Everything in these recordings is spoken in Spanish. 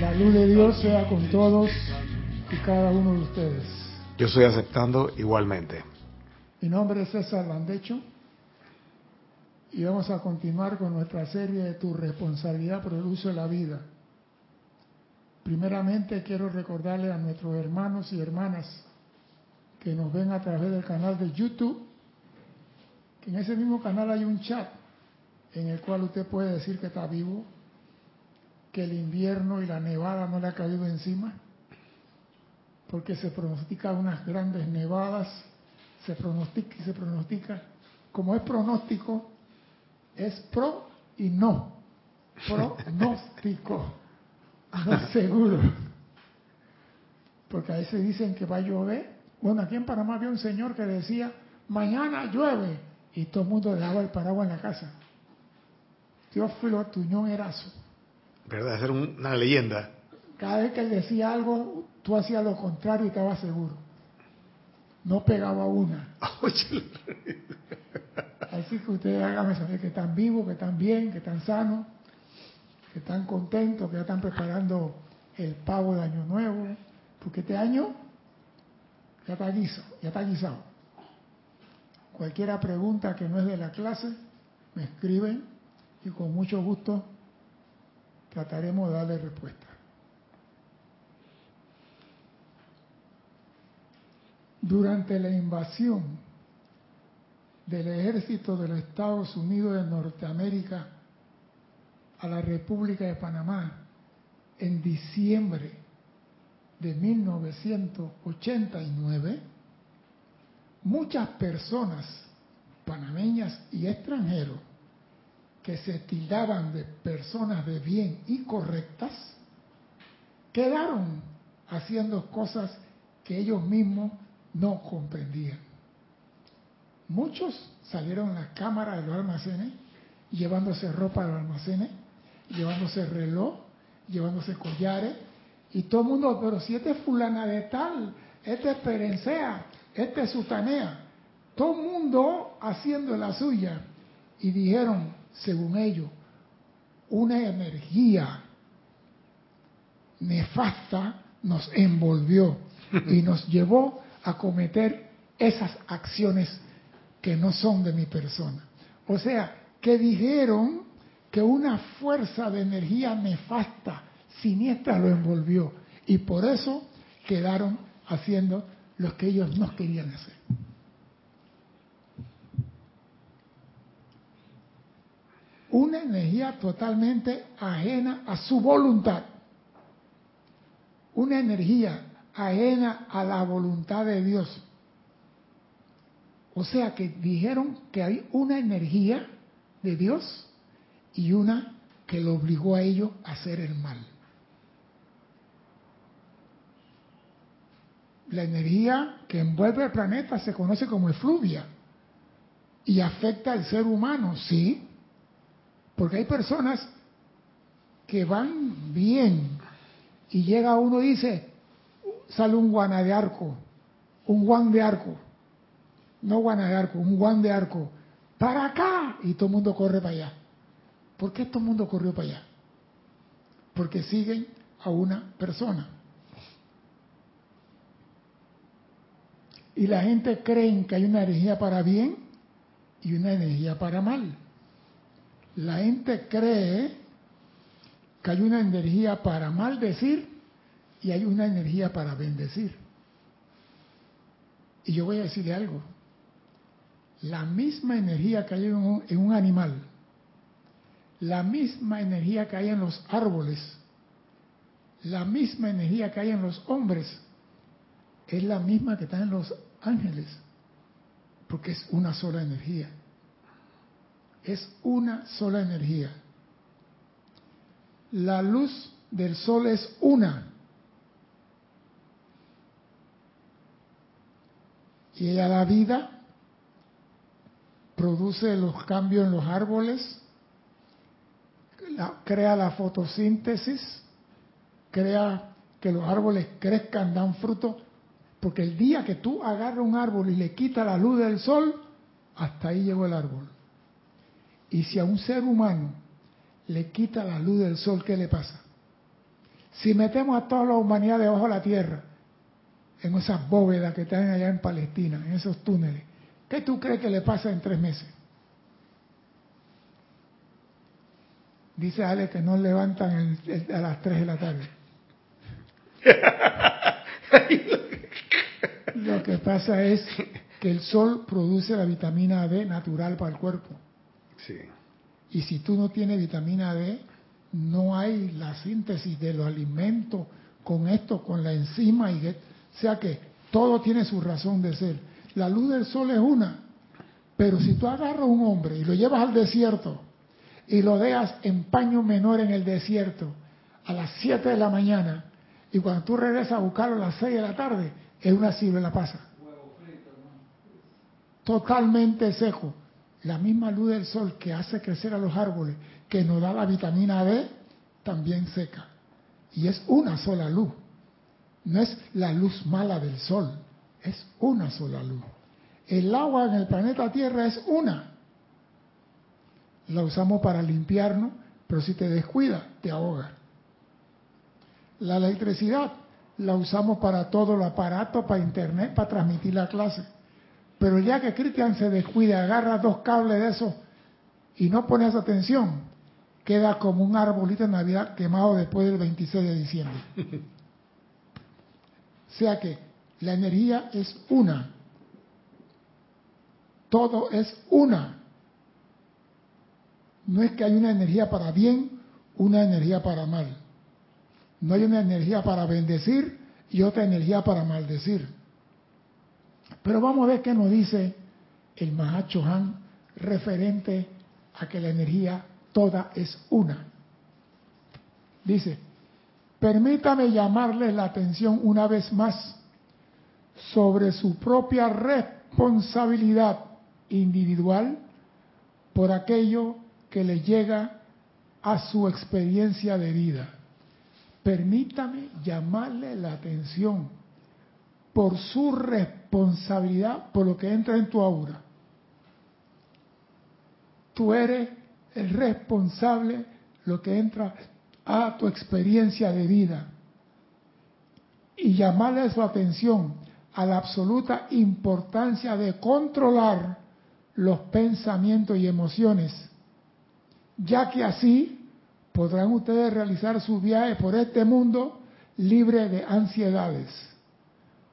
La luz de Dios sea con todos y cada uno de ustedes. Yo estoy aceptando igualmente. Mi nombre es César Landecho y vamos a continuar con nuestra serie de Tu responsabilidad por el uso de la vida. Primeramente quiero recordarle a nuestros hermanos y hermanas que nos ven a través del canal de YouTube, que en ese mismo canal hay un chat en el cual usted puede decir que está vivo, que el invierno y la nevada no le ha caído encima, porque se pronostica unas grandes nevadas, se pronostica y se pronostica. Como es pronóstico, es pro y no. Pronóstico, no seguro. Porque a veces dicen que va a llover. Bueno, aquí en Panamá había un señor que decía, mañana llueve. Y todo el mundo dejaba el paraguas en la casa. Teófilo Tuñón Erazo. ¿Verdad? Era una leyenda. Cada vez que él decía algo, tú hacías lo contrario y estabas seguro. No pegaba una. Así que ustedes háganme saber que están vivos, que están bien, que están sanos, que están contentos, que ya están preparando el pavo de Año Nuevo, porque este año ya está guisado, ya está guisado. Cualquiera pregunta que no es de la clase, me escriben y con mucho gusto trataremos de darle respuesta. Durante la invasión del ejército de los Estados Unidos de Norteamérica a la República de Panamá en diciembre de 1989, muchas personas panameñas y extranjeros que se tildaban de personas de bien y correctas, quedaron haciendo cosas que ellos mismos no comprendían. Muchos salieron a la cámara de los almacenes llevándose ropa de los almacenes, llevándose reloj, llevándose collares, y todo el mundo, pero si este es fulana de tal, este es perencea, este es sutanea, todo el mundo haciendo la suya, y dijeron, según ellos, una energía nefasta nos envolvió y nos llevó a cometer esas acciones que no son de mi persona. O sea, que dijeron que una fuerza de energía nefasta, siniestra, lo envolvió. Y por eso quedaron haciendo lo que ellos no querían hacer. Una energía totalmente ajena a su voluntad. Una energía ajena a la voluntad de Dios. O sea que dijeron que hay una energía de Dios y una que lo obligó a ellos a hacer el mal. La energía que envuelve el planeta se conoce como efluvia y afecta al ser humano, sí, porque hay personas que van bien y llega uno y dice, sale un guana de arco, un guan de arco, no guana de arco, un guan de arco, para acá, y todo el mundo corre para allá. ¿Por qué todo el mundo corrió para allá? Porque siguen a una persona. Y la gente cree que hay una energía para bien y una energía para mal. La gente cree que hay una energía para maldecir y hay una energía para bendecir. Y yo voy a decirle algo. La misma energía que hay en un, en un animal, la misma energía que hay en los árboles, la misma energía que hay en los hombres, es la misma que está en los ángeles, porque es una sola energía. Es una sola energía. La luz del sol es una. Y ella da vida, produce los cambios en los árboles, la, crea la fotosíntesis, crea que los árboles crezcan, dan fruto, porque el día que tú agarras un árbol y le quitas la luz del sol, hasta ahí llegó el árbol. Y si a un ser humano le quita la luz del sol, ¿qué le pasa? Si metemos a toda la humanidad debajo de la tierra, en esas bóvedas que están allá en Palestina, en esos túneles, ¿qué tú crees que le pasa en tres meses? Dice Ale que no levantan a las 3 de la tarde. Lo que pasa es que el sol produce la vitamina D natural para el cuerpo. Sí. Y si tú no tienes vitamina D, no hay la síntesis de los alimentos con esto, con la enzima, y o sea que todo tiene su razón de ser. La luz del sol es una, pero si tú agarras a un hombre y lo llevas al desierto y lo dejas en paño menor en el desierto a las 7 de la mañana y cuando tú regresas a buscarlo a las 6 de la tarde, es una la pasa. Totalmente seco. La misma luz del sol que hace crecer a los árboles, que nos da la vitamina D, también seca. Y es una sola luz. No es la luz mala del sol, es una sola luz. El agua en el planeta Tierra es una. La usamos para limpiarnos, pero si te descuida, te ahoga. La electricidad la usamos para todo el aparato, para internet, para transmitir la clase. Pero ya que Cristian se descuida, agarra dos cables de esos y no pones atención, queda como un arbolito de Navidad quemado después del 26 de diciembre. o sea que la energía es una. Todo es una. No es que hay una energía para bien, una energía para mal. No hay una energía para bendecir y otra energía para maldecir. Pero vamos a ver qué nos dice el Mahacho Han referente a que la energía toda es una. Dice, permítame llamarle la atención una vez más sobre su propia responsabilidad individual por aquello que le llega a su experiencia de vida. Permítame llamarle la atención por su responsabilidad por lo que entra en tu aura. Tú eres el responsable lo que entra a tu experiencia de vida. Y llamarle su atención a la absoluta importancia de controlar los pensamientos y emociones, ya que así podrán ustedes realizar su viaje por este mundo libre de ansiedades.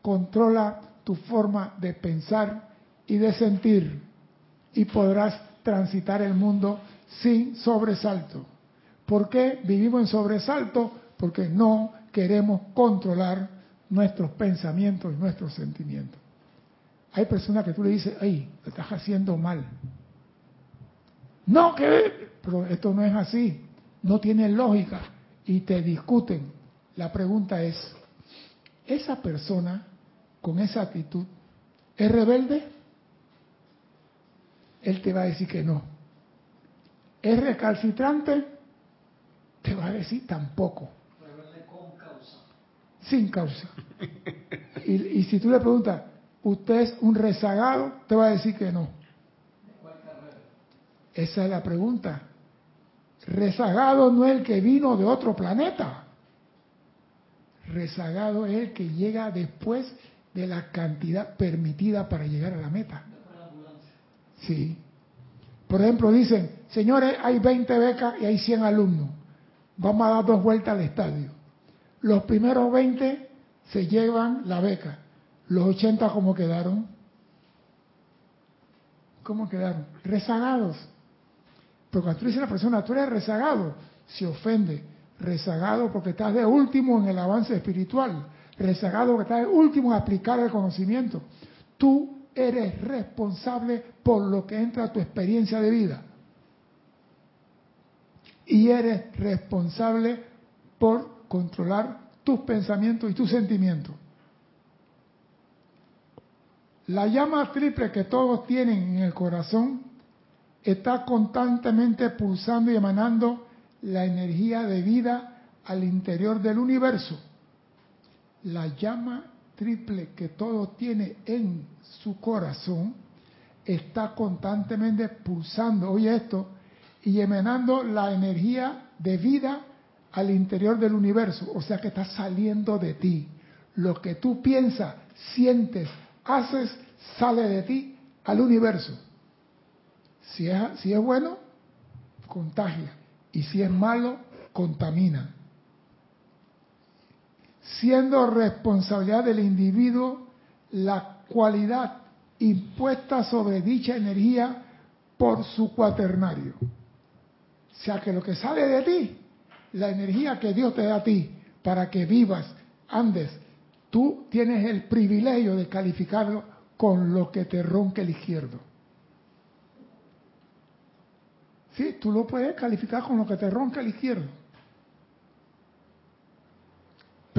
Controla tu forma de pensar y de sentir y podrás transitar el mundo sin sobresalto. ¿Por qué vivimos en sobresalto? Porque no queremos controlar nuestros pensamientos y nuestros sentimientos. Hay personas que tú le dices, ay, lo estás haciendo mal. No, que, pero esto no es así, no tiene lógica y te discuten. La pregunta es, ¿esa persona con esa actitud es rebelde? Él te va a decir que no. ¿Es recalcitrante? Te va a decir tampoco. Rebelde con causa. Sin causa. Y, si tú le preguntas, ¿usted es un rezagado? Te va a decir que no. Esa es la pregunta. Rezagado no es el que vino de otro planeta. Rezagado es el que llega después de la cantidad permitida para llegar a la meta. Sí. Por ejemplo, dicen, señores, hay 20 becas y hay 100 alumnos. Vamos a dar dos vueltas al estadio. Los primeros 20 se llevan la beca. Los 80, ¿cómo quedaron? ¿Cómo quedaron? Rezagados. Pero cuando tú dices a la persona, tú eres rezagado, se ofende. Rezagado porque estás de último en el avance espiritual. Rezagado porque estás de último en aplicar el conocimiento. Tú eres responsable por lo que entra a tu experiencia de vida. Y eres responsable por controlar tus pensamientos y tus sentimientos. La llama triple que todos tienen en el corazón está constantemente pulsando y emanando la energía de vida al interior del universo. La llama triple que todo tiene en su corazón está constantemente pulsando, oye esto, y emanando la energía de vida al interior del universo. O sea que está saliendo de ti. Lo que tú piensas, sientes, haces, sale de ti al universo. Si es, si es bueno, contagia. Y si es malo, contamina. Siendo responsabilidad del individuo la cualidad impuesta sobre dicha energía por su cuaternario. O sea que lo que sale de ti, la energía que Dios te da a ti para que vivas, andes, tú tienes el privilegio de calificarlo con lo que te ronque el izquierdo. Sí, tú lo puedes calificar con lo que te ronca el izquierdo.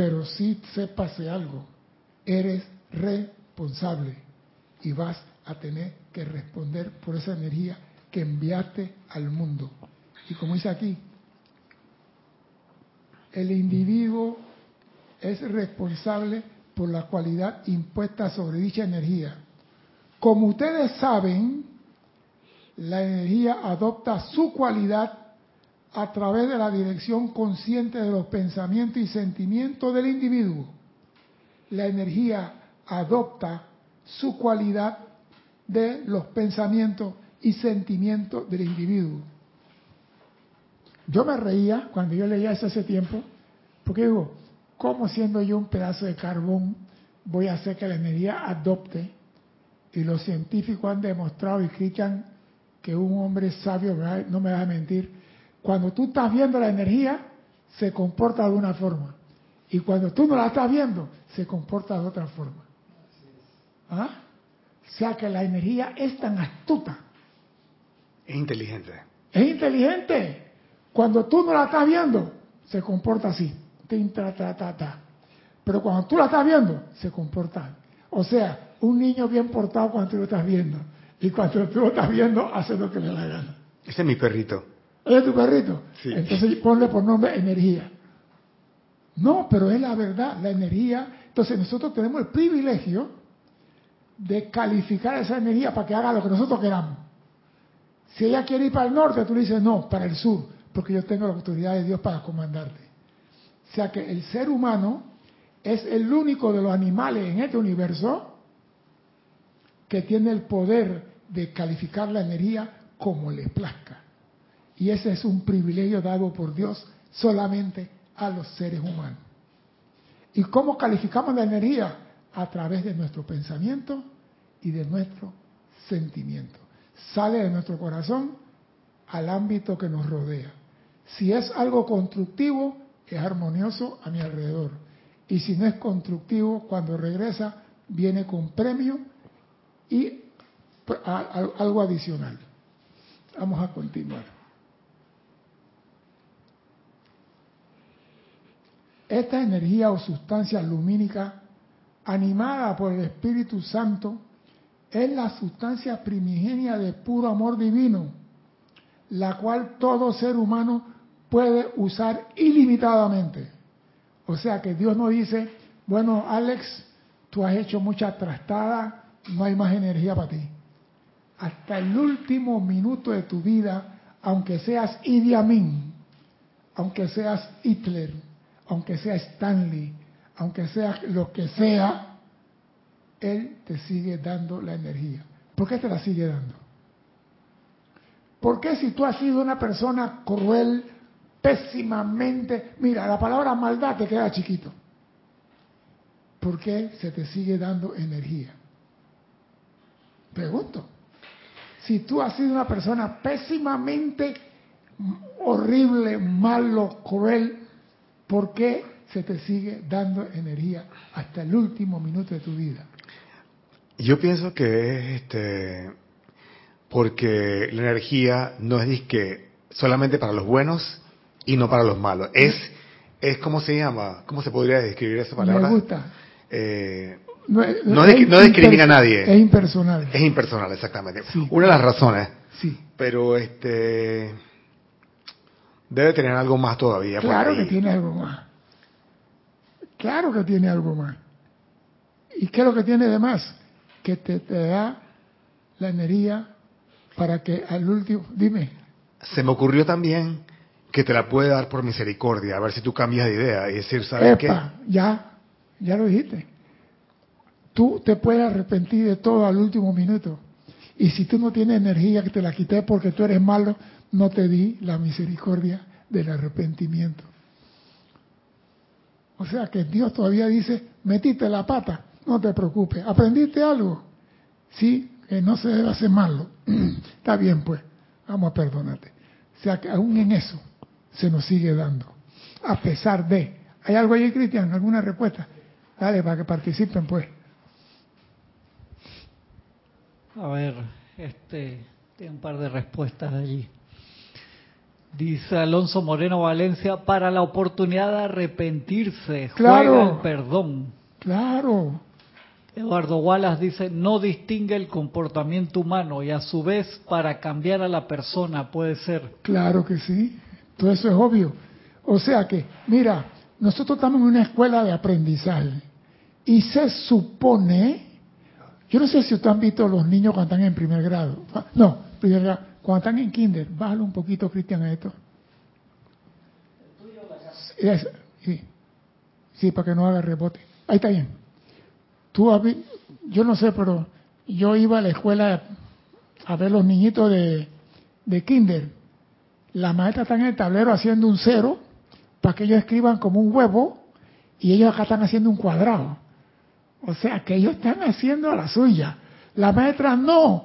Pero sí sépase algo, eres responsable y vas a tener que responder por esa energía que enviaste al mundo. Y como dice aquí, el individuo es responsable por la cualidad impuesta sobre dicha energía. Como ustedes saben, la energía adopta su cualidad a través de la dirección consciente de los pensamientos y sentimientos del individuo. La energía adopta su cualidad de los pensamientos y sentimientos del individuo. Yo me reía cuando yo leía eso hace tiempo, porque digo, ¿cómo siendo yo un pedazo de carbón voy a hacer que la energía adopte? Y los científicos han demostrado y critican que un hombre sabio, no me va a mentir, cuando tú estás viendo la energía, se comporta de una forma. Y cuando tú no la estás viendo, se comporta de otra forma. ¿Ah? O sea que la energía es tan astuta. Es inteligente. Es inteligente. Cuando tú no la estás viendo, se comporta así. Ta, ta, ta, ta. Pero cuando tú la estás viendo, se comporta. O sea, un niño bien portado cuando tú lo estás viendo. Y cuando tú lo estás viendo, hace lo que le da la gana. Ese es mi perrito. ¿Es tu perrito? Sí. Entonces ponle por nombre energía. No, pero es la verdad, la energía. Entonces nosotros tenemos el privilegio de calificar esa energía para que haga lo que nosotros queramos. Si ella quiere ir para el norte, tú le dices no, para el sur, porque yo tengo la autoridad de Dios para comandarte. O sea que el ser humano es el único de los animales en este universo que tiene el poder de calificar la energía como le plazca. Y ese es un privilegio dado por Dios solamente a los seres humanos. ¿Y cómo calificamos la energía? A través de nuestro pensamiento y de nuestro sentimiento. Sale de nuestro corazón al ámbito que nos rodea. Si es algo constructivo, es armonioso a mi alrededor. Y si no es constructivo, cuando regresa, viene con premio y algo adicional. Vamos a continuar. Esta energía o sustancia lumínica, animada por el Espíritu Santo, es la sustancia primigenia de puro amor divino, la cual todo ser humano puede usar ilimitadamente. O sea que Dios no dice, bueno, Alex, tú has hecho mucha trastada, no hay más energía para ti. Hasta el último minuto de tu vida, aunque seas Idi Amin, aunque seas Hitler, aunque sea Stanley, aunque sea lo que sea, Él te sigue dando la energía. ¿Por qué te la sigue dando? ¿Por qué si tú has sido una persona cruel, pésimamente, mira, la palabra maldad te queda chiquito? ¿Por qué se te sigue dando energía? Pregunto. Si tú has sido una persona pésimamente horrible, malo, cruel, ¿Por qué se te sigue dando energía hasta el último minuto de tu vida? Yo pienso que es este porque la energía no es disque solamente para los buenos y no para los malos. Es es cómo se llama, cómo se podría describir esa palabra. Me gusta. Eh, No, no, dis- no discrimina a nadie. Es impersonal. Es impersonal, exactamente. Sí. Una de las razones. Sí. Pero este debe tener algo más todavía. por Claro que tiene algo más. Claro que tiene algo más. ¿Y qué es lo que tiene de más? Que te, te da la energía para que al último, dime, se me ocurrió también que te la puede dar por misericordia, a ver si tú cambias de idea y decir, ¿sabes qué? Ya, ya lo dijiste. Tú te puedes arrepentir de todo al último minuto. Y si tú no tienes energía que te la quité porque tú eres malo, no te di la misericordia del arrepentimiento. O sea que Dios todavía dice, metiste la pata, no te preocupes. ¿Aprendiste algo? Sí, que no se debe hacer malo. Está bien, pues, vamos a perdonarte. O sea que aún en eso se nos sigue dando, a pesar de. ¿Hay algo ahí, Cristian? ¿Alguna respuesta? Dale, para que participen, pues. A ver, este, tiene un par de respuestas allí. Dice Alonso Moreno Valencia, para la oportunidad de arrepentirse, Claro. juega el perdón. Claro, Eduardo Wallace dice, no distingue el comportamiento humano y a su vez para cambiar a la persona puede ser. claro que sí. Todo eso es obvio. O sea que, mira, nosotros estamos en una escuela de aprendizaje y se supone, yo no sé si ustedes han visto los niños cuando están en primer grado. No, primer grado. Cuando están en kinder, bájalo un poquito, Cristian, a esto. Es- sí, sí, para que no haga rebote. Ahí está bien. Tú, yo no sé, pero yo iba a la escuela a ver los niñitos de, de kinder. La maestra está en el tablero haciendo un cero para que ellos escriban como un huevo y ellos acá están haciendo un cuadrado. O sea, que ellos están haciendo la suya. La maestra no.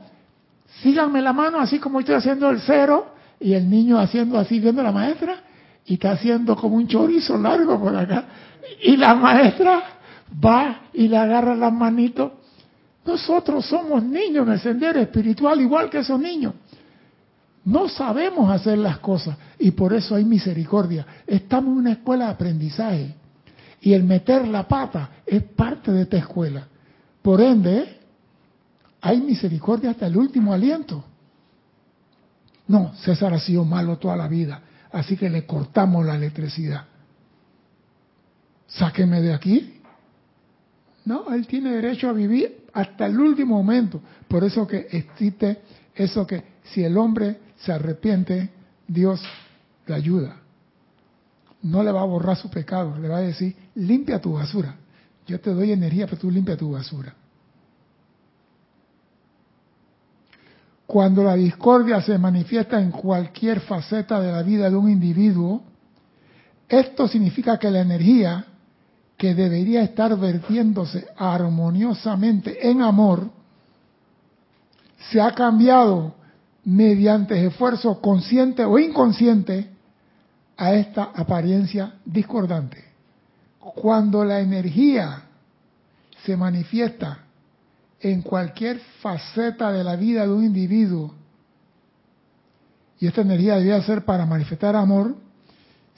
Síganme la mano así como estoy haciendo el cero y el niño haciendo así viendo a la maestra y está haciendo como un chorizo largo por acá. Y la maestra va y le agarra las manitos. Nosotros somos niños en el sendero espiritual igual que esos niños. No sabemos hacer las cosas y por eso hay misericordia. Estamos en una escuela de aprendizaje y el meter la pata es parte de esta escuela. Por ende, hay misericordia hasta el último aliento. No, César ha sido malo toda la vida, así que le cortamos la electricidad. Sáqueme de aquí. No, él tiene derecho a vivir hasta el último momento. Por eso que existe eso que si el hombre se arrepiente, Dios le ayuda. No le va a borrar su pecado, le va a decir, limpia tu basura. Yo te doy energía, pero tú limpia tu basura. Cuando la discordia se manifiesta en cualquier faceta de la vida de un individuo, esto significa que la energía que debería estar vertiéndose armoniosamente en amor se ha cambiado mediante esfuerzo consciente o inconsciente a esta apariencia discordante. Cuando la energía se manifiesta en cualquier faceta de la vida de un individuo, y esta energía debería ser para manifestar amor,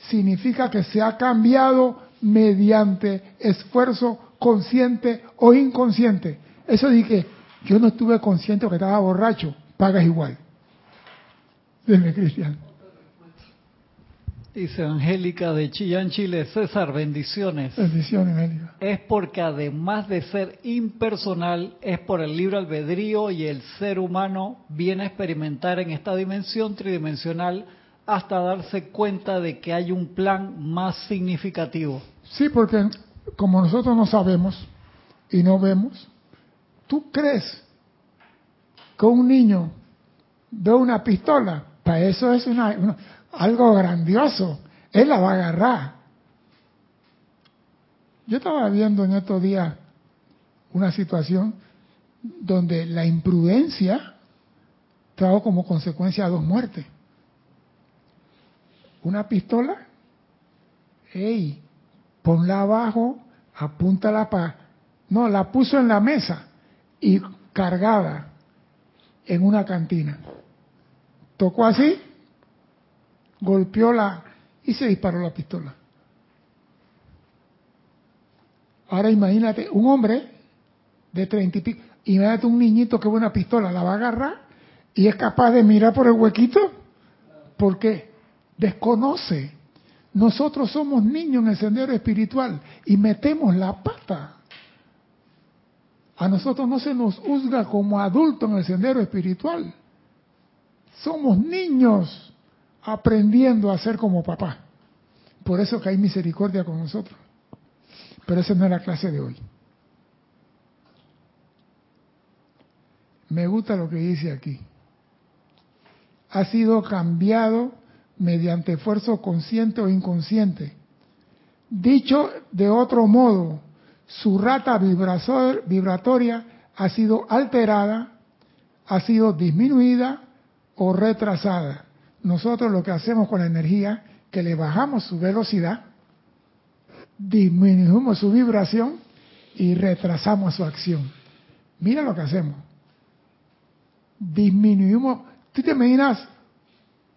significa que se ha cambiado mediante esfuerzo consciente o inconsciente. Eso dije, yo no estuve consciente que estaba borracho, pagas igual. Dime, Cristian. Dice Angélica de Chillán, Chile, César, bendiciones. Bendiciones, Mélica. Es porque además de ser impersonal, es por el libre albedrío y el ser humano viene a experimentar en esta dimensión tridimensional hasta darse cuenta de que hay un plan más significativo. Sí, porque como nosotros no sabemos y no vemos, ¿tú crees que un niño ve una pistola? Para eso es una, una- algo grandioso. Él la va a agarrar. Yo estaba viendo en estos días una situación donde la imprudencia trajo como consecuencia dos muertes. Una pistola, ey, ponla abajo, apúntala para... No, la puso en la mesa y cargada en una cantina. Tocó así, golpeó la y se disparó la pistola. Ahora imagínate, un hombre de treinta y pico, imagínate un niñito que ve una pistola, la va a agarrar y es capaz de mirar por el huequito porque desconoce. Nosotros somos niños en el sendero espiritual y metemos la pata. A nosotros no se nos juzga como adultos en el sendero espiritual. Somos niños. Aprendiendo a ser como papá. Por eso que hay misericordia con nosotros. Pero esa no es la clase de hoy. Me gusta lo que dice aquí. Ha sido cambiado mediante esfuerzo consciente o inconsciente. Dicho de otro modo, su rata vibratoria ha sido alterada, ha sido disminuida o retrasada. Nosotros lo que hacemos con la energía, que le bajamos su velocidad, disminuimos su vibración y retrasamos su acción. Mira lo que hacemos. Disminuimos. ¿Tú te imaginas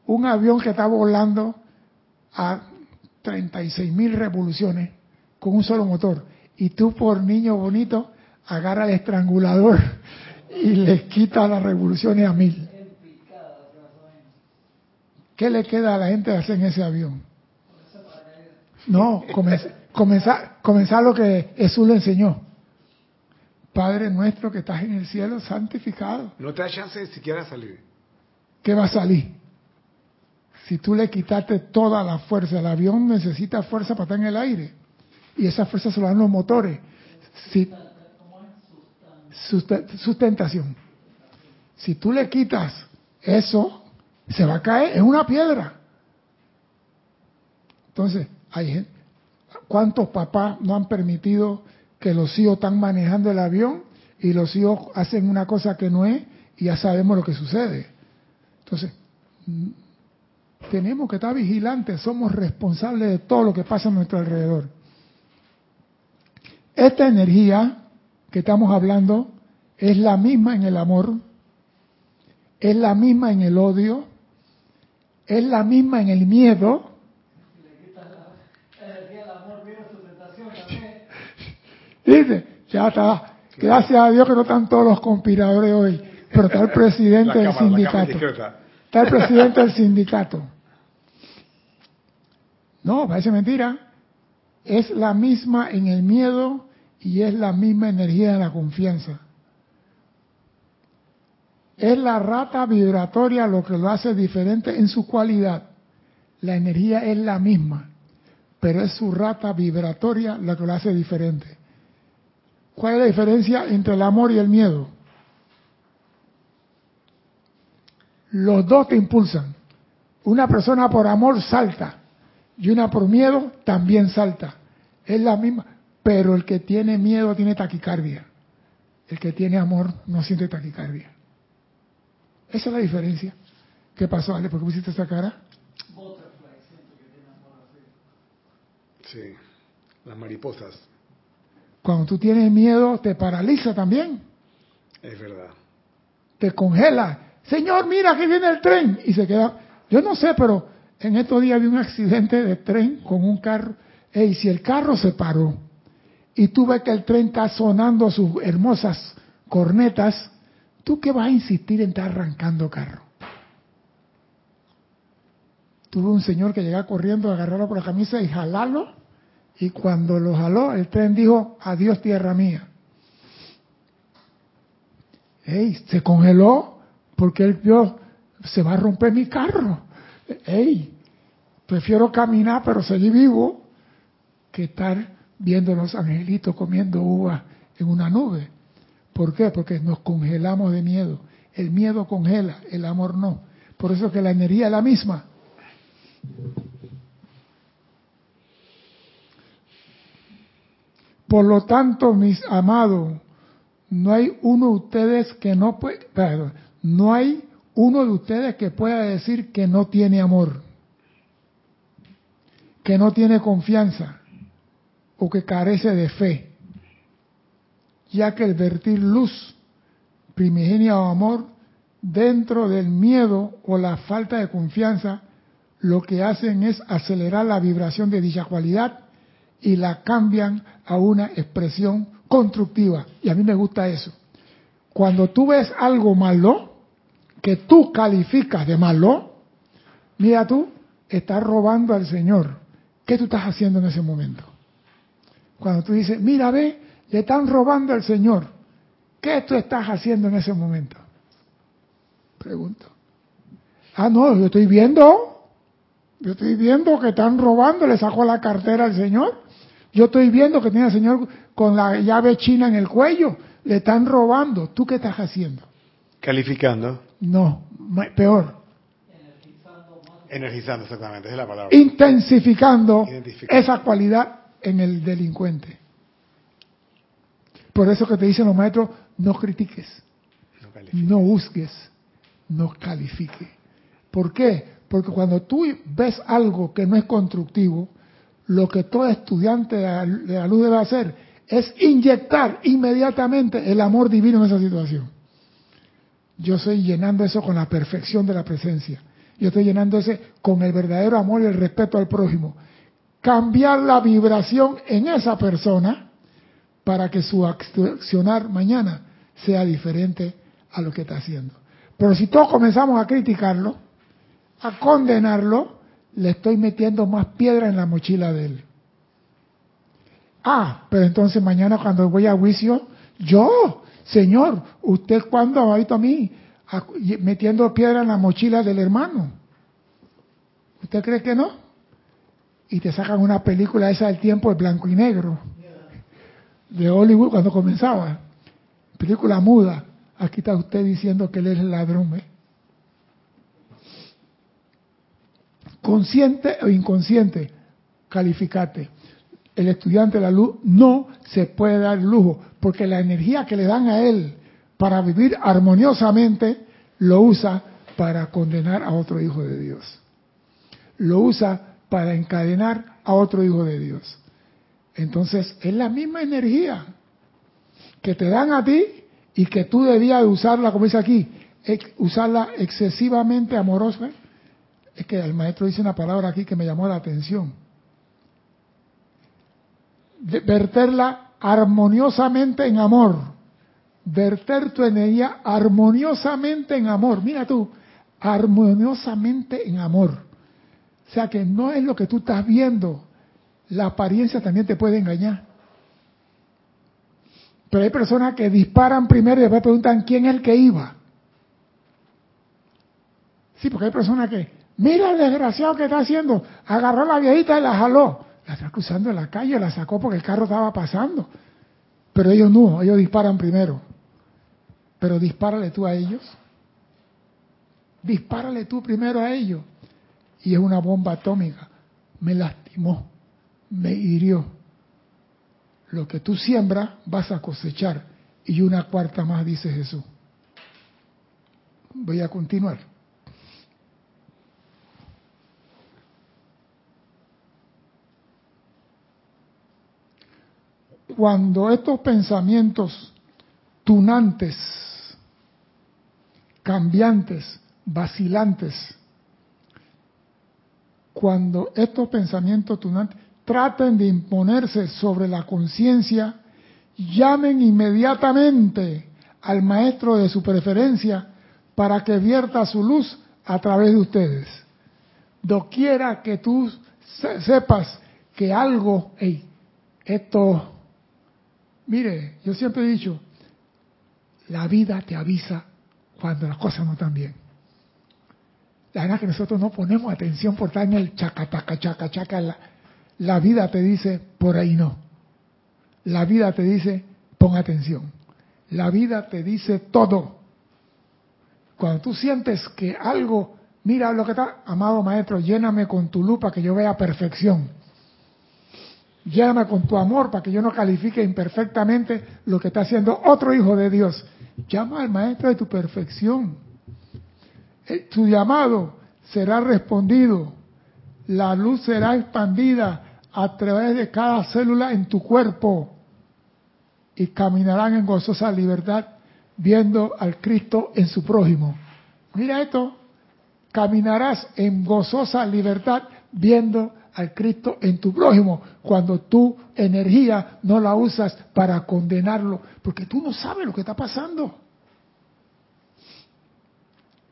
un avión que está volando a 36 mil revoluciones con un solo motor? Y tú por niño bonito agarra el estrangulador y le quita las revoluciones a mil. ¿Qué le queda a la gente de hacer en ese avión? No, comenzar, comenzar lo que Jesús le enseñó. Padre nuestro que estás en el cielo, santificado. No te da chance de siquiera salir. ¿Qué va a salir? Si tú le quitaste toda la fuerza, el avión necesita fuerza para estar en el aire. Y esa fuerza se lo dan los motores. Si, sustentación. Si tú le quitas eso, se va a caer, es una piedra. Entonces, hay ¿cuántos papás no han permitido que los hijos están manejando el avión y los hijos hacen una cosa que no es y ya sabemos lo que sucede? Entonces, mm, tenemos que estar vigilantes, somos responsables de todo lo que pasa a nuestro alrededor. Esta energía que estamos hablando es la misma en el amor, es la misma en el odio, es la misma en el miedo. Dice, ya está. Gracias a Dios que no están todos los conspiradores hoy, pero está el presidente del sindicato. Está el presidente del sindicato. No, parece mentira. Es la misma en el miedo y es la misma energía en la confianza. Es la rata vibratoria lo que lo hace diferente en su cualidad. La energía es la misma, pero es su rata vibratoria lo que lo hace diferente. ¿Cuál es la diferencia entre el amor y el miedo? Los dos te impulsan. Una persona por amor salta y una por miedo también salta. Es la misma, pero el que tiene miedo tiene taquicardia. El que tiene amor no siente taquicardia. Esa es la diferencia. ¿Qué pasó, Ale? ¿Por qué pusiste esa cara? Sí, las mariposas. Cuando tú tienes miedo, te paraliza también. Es verdad. Te congela. Señor, mira que viene el tren. Y se queda. Yo no sé, pero en estos días vi un accidente de tren con un carro. Y si el carro se paró y tú ves que el tren está sonando sus hermosas cornetas, ¿Tú qué vas a insistir en estar arrancando carro? Tuve un señor que llegaba corriendo, agarrarlo por la camisa y jalarlo. Y cuando lo jaló, el tren dijo, adiós tierra mía. Ey, se congeló porque él vio, se va a romper mi carro. Ey, prefiero caminar pero seguir vivo que estar viendo los angelitos comiendo uva en una nube. ¿Por qué? Porque nos congelamos de miedo. El miedo congela, el amor no. Por eso que la energía es la misma. Por lo tanto, mis amados, no hay uno de ustedes que no puede, perdón, no hay uno de ustedes que pueda decir que no tiene amor, que no tiene confianza o que carece de fe ya que el vertir luz primigenia o amor dentro del miedo o la falta de confianza, lo que hacen es acelerar la vibración de dicha cualidad y la cambian a una expresión constructiva. Y a mí me gusta eso. Cuando tú ves algo malo, que tú calificas de malo, mira tú, estás robando al Señor. ¿Qué tú estás haciendo en ese momento? Cuando tú dices, mira, ve, le están robando al Señor. ¿Qué tú estás haciendo en ese momento? Pregunto. Ah, no, yo estoy viendo. Yo estoy viendo que están robando, le sacó la cartera al señor. Yo estoy viendo que tiene al señor con la llave china en el cuello. Le están robando. ¿Tú qué estás haciendo? Calificando. No, peor. Energizando, exactamente, esa es la palabra. Intensificando esa cualidad en el delincuente. Por eso que te dicen los maestros, no critiques, no, busques, no califique. ¿Por qué? Porque cuando tú ves algo que no es constructivo, lo que todo estudiante de la luz debe hacer es inyectar inmediatamente el amor divino en esa situación. Yo estoy llenando eso con la perfección de la presencia. Yo estoy llenando ese con el verdadero amor y el respeto al prójimo. Cambiar la vibración en esa persona para que su accionar mañana sea diferente a lo que está haciendo. Pero si todos comenzamos a criticarlo, a condenarlo, le estoy metiendo más piedra en la mochila de él. Ah, pero entonces mañana cuando voy a juicio, yo, Señor, ¿usted cuándo ha visto a mí metiendo piedra en la mochila del hermano? ¿Usted cree que no? Y te sacan una película esa del tiempo de blanco y negro de Hollywood cuando comenzaba. Película muda. Aquí está usted diciendo que él es ladrón. ¿eh? Consciente o inconsciente, calificate. El estudiante de la luz no se puede dar lujo, porque la energía que le dan a él para vivir armoniosamente lo usa para condenar a otro hijo de Dios. Lo usa para encadenar a otro hijo de Dios. Entonces, es la misma energía que te dan a ti y que tú debías usarla, como dice aquí, usarla excesivamente amorosa. Es que el maestro dice una palabra aquí que me llamó la atención. verterla armoniosamente en amor. Verter tu energía armoniosamente en amor. Mira tú, armoniosamente en amor. O sea que no es lo que tú estás viendo, la apariencia también te puede engañar. Pero hay personas que disparan primero y después preguntan quién es el que iba. Sí, porque hay personas que, mira el desgraciado que está haciendo, agarró a la viejita y la jaló. La está cruzando en la calle, la sacó porque el carro estaba pasando. Pero ellos no, ellos disparan primero. Pero dispárale tú a ellos. Dispárale tú primero a ellos. Y es una bomba atómica. Me lastimó me hirió. Lo que tú siembras vas a cosechar. Y una cuarta más, dice Jesús. Voy a continuar. Cuando estos pensamientos tunantes, cambiantes, vacilantes, cuando estos pensamientos tunantes traten de imponerse sobre la conciencia, llamen inmediatamente al maestro de su preferencia para que vierta su luz a través de ustedes. Doquiera que tú sepas que algo, hey, esto, mire, yo siempre he dicho, la vida te avisa cuando las cosas no están bien. La verdad es que nosotros no ponemos atención por estar en el chaca, chaca, la, la vida te dice, por ahí no. La vida te dice, pon atención. La vida te dice todo. Cuando tú sientes que algo, mira lo que está, amado maestro, lléname con tu luz para que yo vea perfección. Lléname con tu amor para que yo no califique imperfectamente lo que está haciendo otro hijo de Dios. Llama al maestro de tu perfección. Tu llamado será respondido. La luz será expandida a través de cada célula en tu cuerpo y caminarán en gozosa libertad viendo al Cristo en su prójimo. Mira esto, caminarás en gozosa libertad viendo al Cristo en tu prójimo cuando tu energía no la usas para condenarlo, porque tú no sabes lo que está pasando.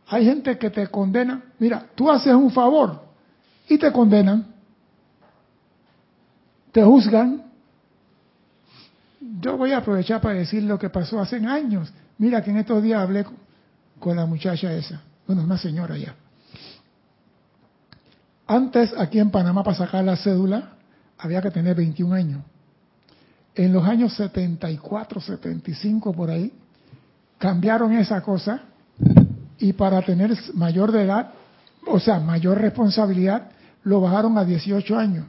Hay gente que te condena, mira, tú haces un favor y te condenan te juzgan. Yo voy a aprovechar para decir lo que pasó hace años. Mira que en estos días hablé con la muchacha esa, bueno, una señora ya. Antes, aquí en Panamá, para sacar la cédula, había que tener 21 años. En los años 74, 75, por ahí, cambiaron esa cosa y para tener mayor de edad, o sea, mayor responsabilidad, lo bajaron a 18 años.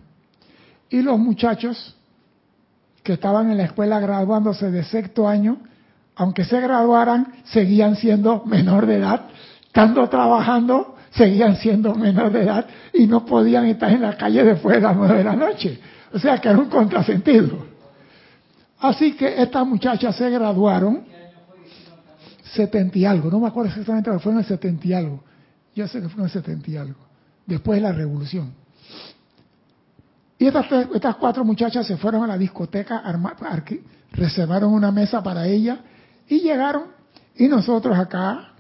Y los muchachos que estaban en la escuela graduándose de sexto año, aunque se graduaran, seguían siendo menor de edad, estando trabajando, seguían siendo menor de edad y no podían estar en la calle después de las nueve de la noche. O sea que era un contrasentido. Así que estas muchachas se graduaron, 70 y algo, no me acuerdo exactamente, pero fue en el 70 y algo. Yo sé que fue en el 70 y algo, después de la revolución. Y estas, estas cuatro muchachas se fueron a la discoteca, reservaron una mesa para ella y llegaron. Y nosotros acá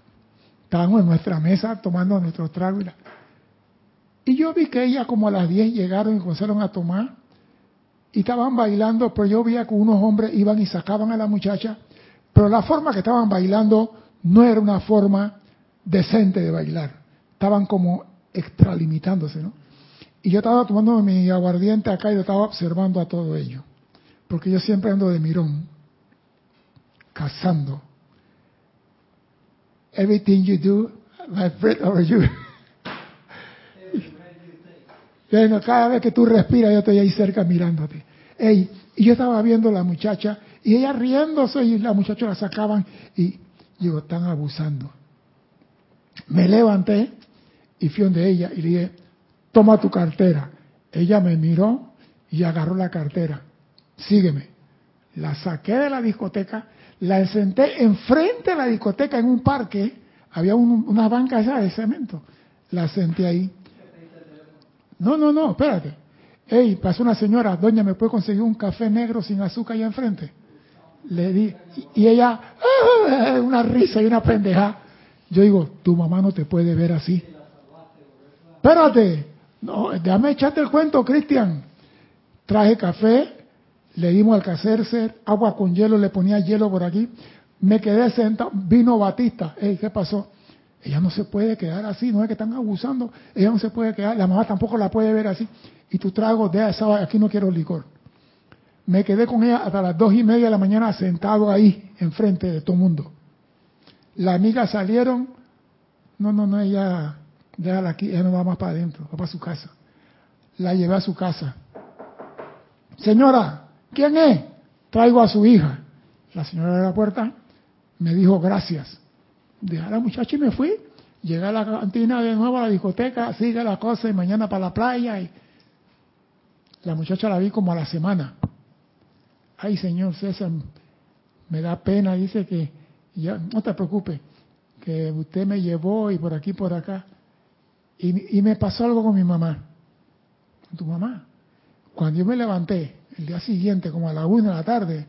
estábamos en nuestra mesa tomando nuestro trago. Y, y yo vi que ella como a las 10 llegaron y comenzaron a tomar y estaban bailando, pero yo veía que unos hombres iban y sacaban a la muchacha, pero la forma que estaban bailando no era una forma decente de bailar, estaban como extralimitándose, ¿no? Y yo estaba tomando mi aguardiente acá y yo estaba observando a todo ello, porque yo siempre ando de mirón, cazando. Everything you do, breath over you. Bueno, cada vez que tú respiras, yo estoy ahí cerca mirándote. Ey, y yo estaba viendo a la muchacha y ella riéndose y la muchacha la sacaban y digo, están abusando. Me levanté y fui donde ella y le dije, toma tu cartera. Ella me miró y agarró la cartera. Sígueme. La saqué de la discoteca, la senté enfrente de la discoteca en un parque. Había una banca esa de cemento. La senté ahí. No, no, no, espérate. Ey, pasó una señora, doña, ¿me puede conseguir un café negro sin azúcar allá enfrente? Le di, y ella, una risa y una pendeja. Yo digo, tu mamá no te puede ver así. Espérate, no, déjame echarte el cuento, Cristian. Traje café, le dimos al cacerse, agua con hielo, le ponía hielo por aquí. Me quedé sentado, vino Batista. ¿qué pasó? Ella no se puede quedar así, no es que están abusando, ella no se puede quedar, la mamá tampoco la puede ver así. Y tu trago, de esa, aquí no quiero licor. Me quedé con ella hasta las dos y media de la mañana sentado ahí, enfrente de todo el mundo. Las amigas salieron, no, no, no, ella, déjala aquí, ella no va más para adentro, va para su casa. La llevé a su casa. Señora, ¿quién es? Traigo a su hija. La señora de la puerta me dijo gracias dejé a la muchacha y me fui. Llegué a la cantina de nuevo, a la discoteca, sigue la cosa y mañana para la playa. Y la muchacha la vi como a la semana. Ay, señor César, me da pena, dice que, ya, no te preocupes, que usted me llevó y por aquí, por acá. Y, me pasó algo con mi mamá. Con tu mamá. Cuando yo me levanté, el día siguiente, como a la una de la tarde,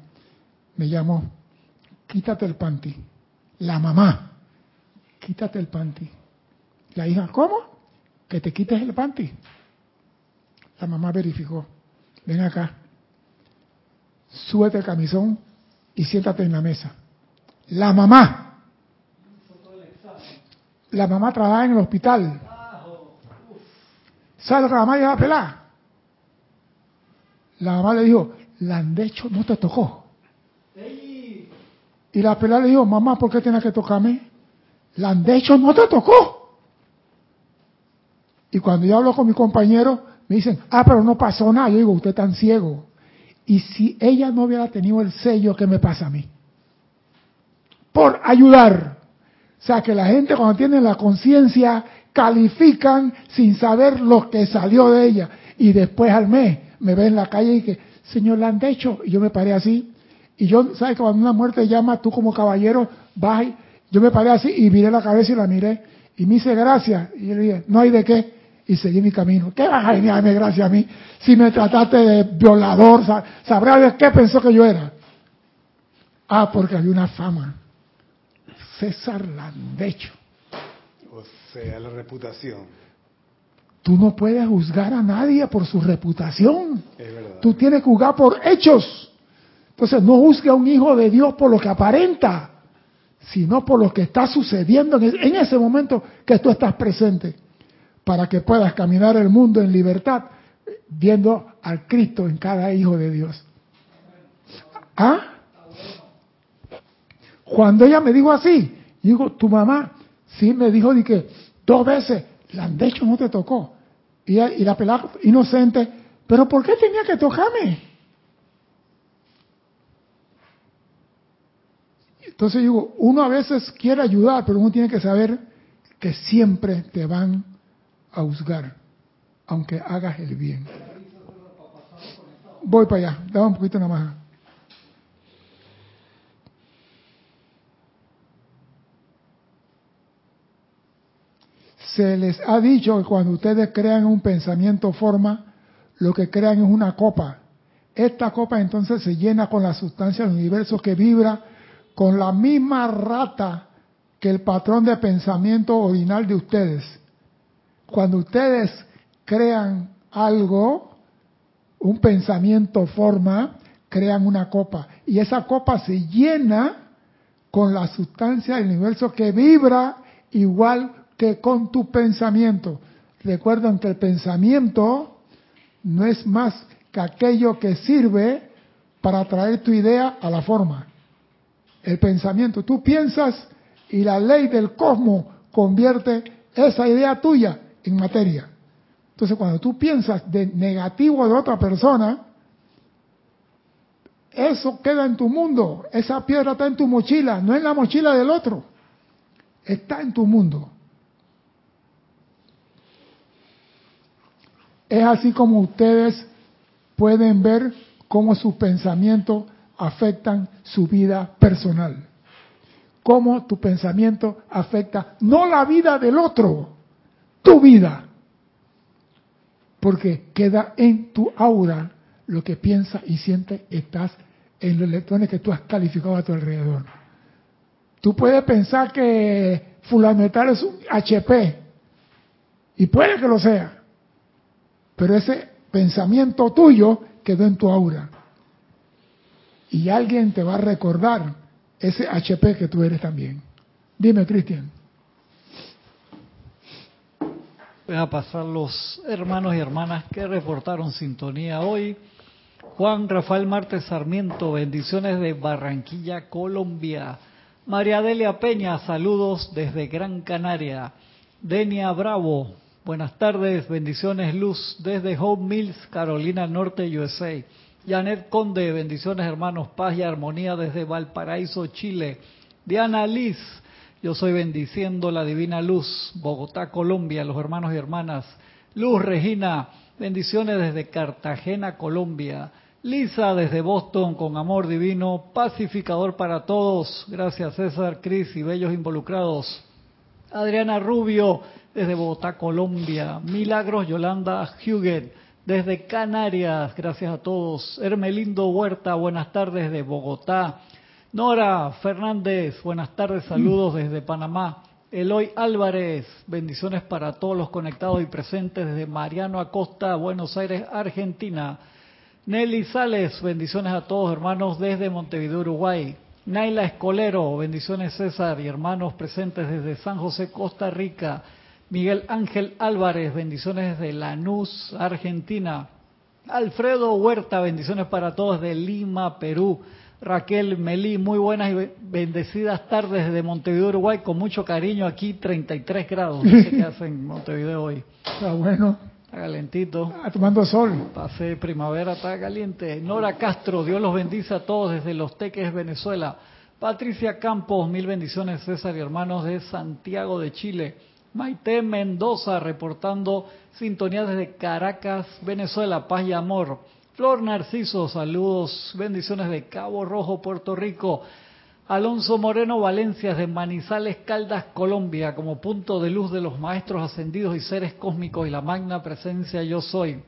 me llamó, quítate el panty. La mamá quítate el panty. La hija, ¿cómo? Que te quites el panty. La mamá verificó, ven acá, súbete el camisón y siéntate en la mesa. La mamá, la mamá trabaja en el hospital. ¿Sabes la mamá iba a pelar? La mamá le dijo, Landecho no te tocó. Y la pelada le dijo, mamá, ¿por qué tienes que tocarme? La de hecho no te tocó. Y cuando yo hablo con mi compañero, me dicen, ah, pero no pasó nada. Yo digo, usted tan ciego. Y si ella no hubiera tenido el sello, ¿qué me pasa a mí? Por ayudar. O sea, que la gente cuando tiene la conciencia califican sin saber lo que salió de ella. Y después al mes me ve en la calle y que, señor, la han hecho. Y yo me paré así. Y yo, ¿sabes? Cuando una muerte llama, tú como caballero vas y yo me paré así y miré la cabeza y la miré. Y me hice gracias. Y yo le dije, no hay de qué. Y seguí mi camino. ¿Qué vas a darme gracias a mí? Si me trataste de violador, sabrá de qué pensó que yo era. Ah, porque había una fama. César Landecho. Sea, la reputación. Tú no puedes juzgar a nadie por su reputación. Es verdad. Tú tienes que juzgar por hechos. Entonces no juzgue a un hijo de Dios por lo que aparenta sino por lo que está sucediendo en ese momento que tú estás presente. para que puedas caminar el mundo en libertad, viendo al Cristo en cada hijo de Dios. ¿Ah? Cuando ella me dijo así, digo, tu mamá sí me dijo de que dos veces, de hecho no te tocó. Y, y la pelada inocente, pero ¿por qué tenía que tocarme? Entonces digo, uno a veces quiere ayudar, pero uno tiene que saber que siempre te van a juzgar, aunque hagas el bien. Voy para allá, dame un poquito nada más. Se les ha dicho que cuando ustedes crean un pensamiento forma, lo que crean es una copa. Esta copa entonces se llena con la sustancia del universo que vibra con la misma rata que el patrón de pensamiento original de ustedes. Cuando ustedes crean algo, un pensamiento forma, crean una copa. Y esa copa se llena con la sustancia del universo que vibra igual con tu pensamiento. Recuerden que el pensamiento no es más que aquello que sirve para traer tu idea a la forma. El pensamiento, tú piensas y la ley del cosmos convierte esa idea tuya en materia. Entonces, cuando tú piensas de negativo de otra persona, eso queda en tu mundo, esa piedra está en tu mochila, no en la mochila del otro, está en tu mundo. Es así como ustedes pueden ver cómo sus pensamientos afectan su vida personal. Cómo tu pensamiento afecta no la vida del otro, tu vida. Porque queda en tu aura lo que piensas y sientes, estás en los electrones que tú has calificado a tu alrededor. Tú puedes pensar que fulano es un HP, y puede que lo sea, pero ese pensamiento tuyo quedó en tu aura. Y alguien te va a recordar ese HP que tú eres también. Dime, Cristian. Voy a pasar los hermanos y hermanas que reportaron sintonía hoy. Juan Rafael Martes Sarmiento, bendiciones de Barranquilla, Colombia. María Delia Peña, saludos desde Gran Canaria. Denia Bravo, Buenas tardes, bendiciones Luz desde Home Mills, Carolina Norte, USA. Janet Conde, bendiciones hermanos, paz y armonía desde Valparaíso, Chile. Diana Liz, yo soy bendiciendo la divina luz, Bogotá, Colombia, los hermanos y hermanas. Luz Regina, bendiciones desde Cartagena, Colombia. Lisa desde Boston, con amor divino, pacificador para todos. Gracias César, Cris y bellos involucrados. Adriana Rubio, desde Bogotá, Colombia. Milagros Yolanda Huguet, desde Canarias, gracias a todos. Hermelindo Huerta, buenas tardes de Bogotá. Nora Fernández, buenas tardes, saludos desde Panamá. Eloy Álvarez, bendiciones para todos los conectados y presentes desde Mariano Acosta, Buenos Aires, Argentina. Nelly Sales, bendiciones a todos hermanos desde Montevideo, Uruguay. Naila Escolero, bendiciones César y hermanos presentes desde San José, Costa Rica. Miguel Ángel Álvarez, bendiciones desde Lanús, Argentina. Alfredo Huerta, bendiciones para todos de Lima, Perú. Raquel Melí, muy buenas y bendecidas tardes desde Montevideo, Uruguay, con mucho cariño aquí, 33 grados. No sé qué hace en Montevideo hoy. Está bueno. Está calentito. Está tomando sol. Pasé primavera, está caliente. Nora Castro, Dios los bendice a todos desde Los Teques, Venezuela. Patricia Campos, mil bendiciones, César y hermanos de Santiago de Chile. Maite Mendoza reportando sintonía desde Caracas, Venezuela, paz y amor. Flor Narciso, saludos, bendiciones de Cabo Rojo, Puerto Rico. Alonso Moreno Valencia de Manizales, Caldas, Colombia, como punto de luz de los maestros ascendidos y seres cósmicos y la magna presencia yo soy.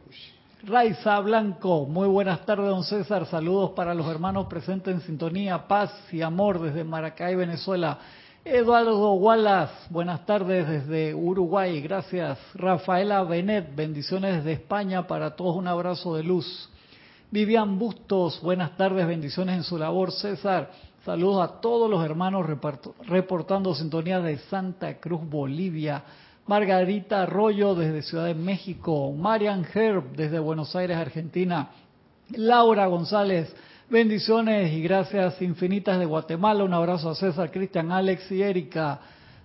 Raiza Blanco, muy buenas tardes, don César. Saludos para los hermanos presentes en sintonía, paz y amor desde Maracay, Venezuela. Eduardo Wallace, buenas tardes desde Uruguay, gracias. Rafaela Benet, bendiciones desde España para todos, un abrazo de luz. Vivian Bustos, buenas tardes, bendiciones en su labor. César, saludos a todos los hermanos reportando sintonía de Santa Cruz, Bolivia. Margarita Arroyo desde Ciudad de México, Marian Herb desde Buenos Aires, Argentina, Laura González, bendiciones y gracias infinitas de Guatemala, un abrazo a César, Cristian, Alex y Erika.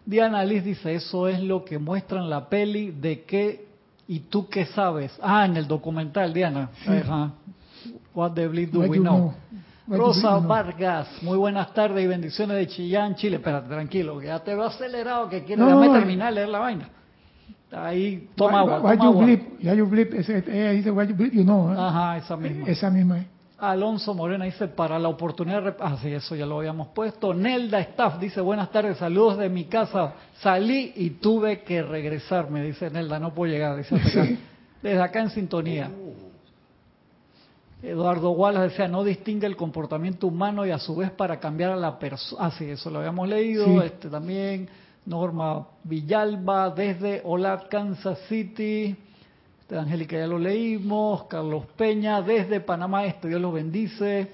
Diana Liz dice, eso es lo que muestra en la peli de qué y tú qué sabes. Ah, en el documental, Diana. What the bleed do we know? Rosa Vargas, muy buenas tardes y bendiciones de Chillán, Chile. Espérate, tranquilo, que ya te veo acelerado, que quiero no, terminar leer la vaina. Ahí, toma agua. Why, you blip, ya you blip, ese, ella dice, why you blip, you know. ¿eh? Ajá, esa misma. Esa misma. Alonso Morena dice, para la oportunidad, ah, sí, eso ya lo habíamos puesto. Nelda Staff dice, buenas tardes, saludos de mi casa. Salí y tuve que regresar, me dice Nelda, no puedo llegar, dice Desde acá en sintonía. Eduardo Wallace decía, no distingue el comportamiento humano y a su vez para cambiar a la persona. Ah, sí, eso lo habíamos leído. Este también, Norma Villalba, desde Hola, Kansas City. Este, Angélica ya lo leímos. Carlos Peña, desde Panamá, esto Dios los bendice.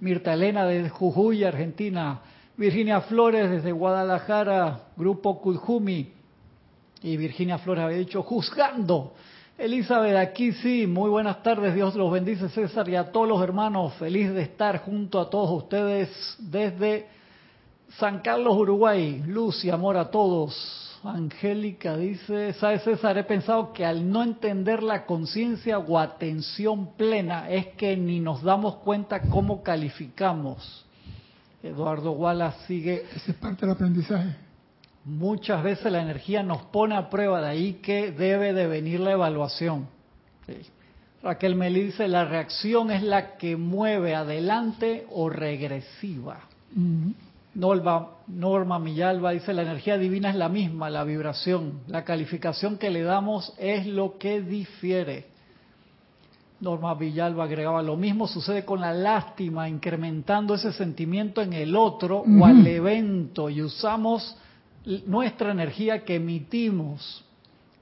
Mirta Elena, desde Jujuy, Argentina. Virginia Flores, desde Guadalajara, Grupo Culjumi. Y Virginia Flores había dicho, juzgando Elizabeth, aquí sí, muy buenas tardes, Dios los bendice César y a todos los hermanos, feliz de estar junto a todos ustedes desde San Carlos, Uruguay, luz y amor a todos. Angélica dice, ¿sabes César? He pensado que al no entender la conciencia o atención plena es que ni nos damos cuenta cómo calificamos. Eduardo Wallace sigue. Esa es parte del aprendizaje muchas veces la energía nos pone a prueba, de ahí que debe de venir la evaluación. Raquel me dice, la reacción es la que mueve adelante o regresiva. Norma, Norma Millalba dice, la energía divina es la misma, la vibración. La calificación que le damos es lo que difiere. Norma Villalba agregaba, lo mismo sucede con la lástima, incrementando ese sentimiento en el otro o al evento y usamos nuestra energía que emitimos.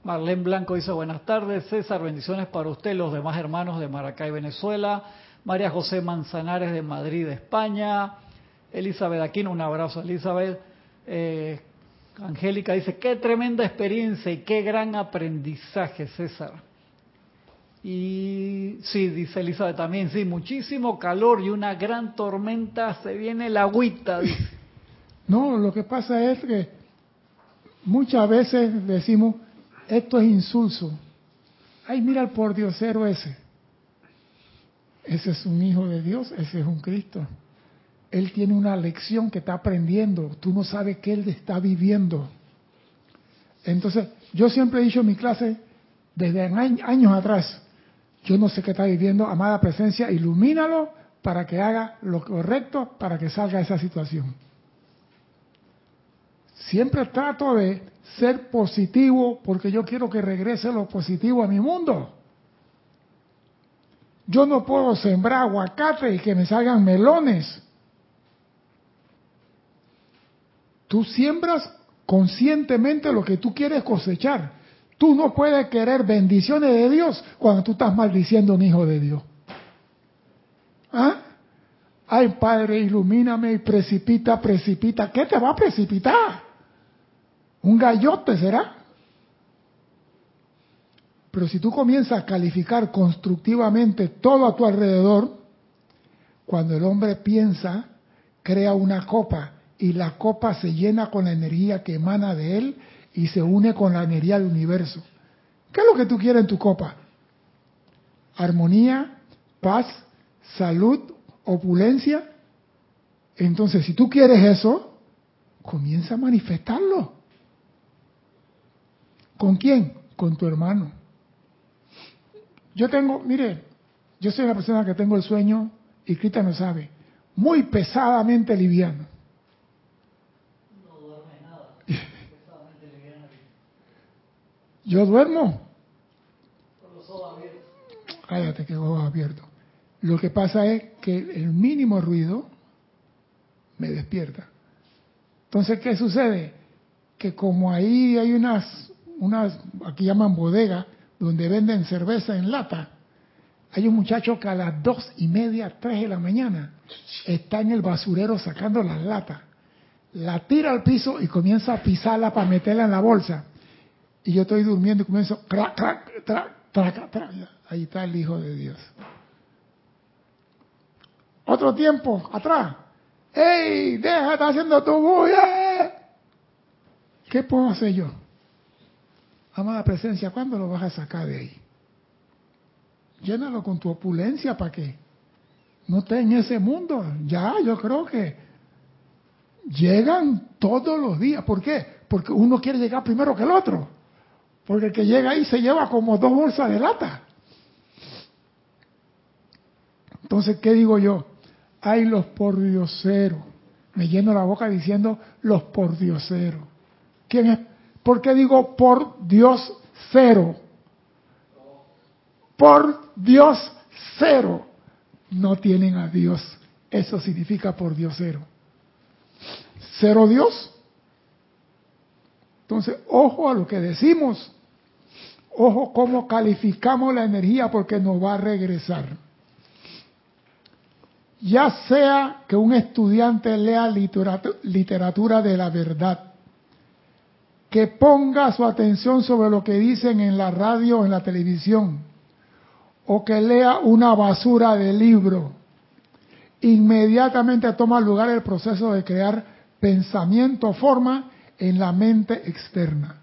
Marlene Blanco dice buenas tardes, César, bendiciones para usted, los demás hermanos de Maracay, Venezuela, María José Manzanares de Madrid, España, Elizabeth Aquino, un abrazo Elizabeth, eh, Angélica dice, qué tremenda experiencia y qué gran aprendizaje, César. Y sí, dice Elizabeth también, sí, muchísimo calor y una gran tormenta, se viene la agüita. No, lo que pasa es que Muchas veces decimos, esto es insulso. Ay, mira el por Diosero ese. Ese es un hijo de Dios, ese es un Cristo. Él tiene una lección que está aprendiendo. Tú no sabes qué él está viviendo. Entonces, yo siempre he dicho en mi clase, desde años atrás, yo no sé qué está viviendo, amada presencia, ilumínalo para que haga lo correcto para que salga de esa situación. Siempre trato de ser positivo porque yo quiero que regrese lo positivo a mi mundo. Yo no puedo sembrar aguacate y que me salgan melones. Tú siembras conscientemente lo que tú quieres cosechar. Tú no puedes querer bendiciones de Dios cuando tú estás maldiciendo a un hijo de Dios. ¿Ah? Ay, Padre, ilumíname y precipita, precipita. ¿Qué te va a precipitar? Un gallote será. Pero si tú comienzas a calificar constructivamente todo a tu alrededor, cuando el hombre piensa, crea una copa y la copa se llena con la energía que emana de él y se une con la energía del universo. ¿Qué es lo que tú quieres en tu copa? Armonía, paz, salud, opulencia. Entonces, si tú quieres eso, comienza a manifestarlo. ¿Con quién? Con tu hermano. Yo tengo, mire, yo soy una persona que tengo el sueño, y Cristian lo sabe, muy pesadamente liviano. No duerme nada. pesadamente liviano. Yo duermo. Con los ojos abiertos. Cállate que ojos abiertos. Lo que pasa es que el mínimo ruido me despierta. Entonces, ¿qué sucede? Que como ahí hay unas unas, aquí llaman bodega, donde venden cerveza en lata. Hay un muchacho que a las dos y media, tres de la mañana, está en el basurero sacando las latas. La tira al piso y comienza a pisarla para meterla en la bolsa. Y yo estoy durmiendo y comienzo, crac, crac, crac, crac, crac. ahí está el Hijo de Dios. Otro tiempo atrás, ¡Ey! Deja, está haciendo tu bulla. ¿Qué puedo hacer yo? Amada presencia, ¿cuándo lo vas a sacar de ahí? Llénalo con tu opulencia para que no esté en ese mundo. Ya, yo creo que llegan todos los días. ¿Por qué? Porque uno quiere llegar primero que el otro. Porque el que llega ahí se lleva como dos bolsas de lata. Entonces, ¿qué digo yo? Hay los pordioseros. Me lleno la boca diciendo los pordioseros. ¿Quién es? ¿Por qué digo por Dios cero? Por Dios cero. No tienen a Dios. Eso significa por Dios cero. Cero Dios. Entonces, ojo a lo que decimos. Ojo cómo calificamos la energía porque nos va a regresar. Ya sea que un estudiante lea literatura de la verdad, que ponga su atención sobre lo que dicen en la radio o en la televisión, o que lea una basura de libro, inmediatamente toma lugar el proceso de crear pensamiento, forma en la mente externa.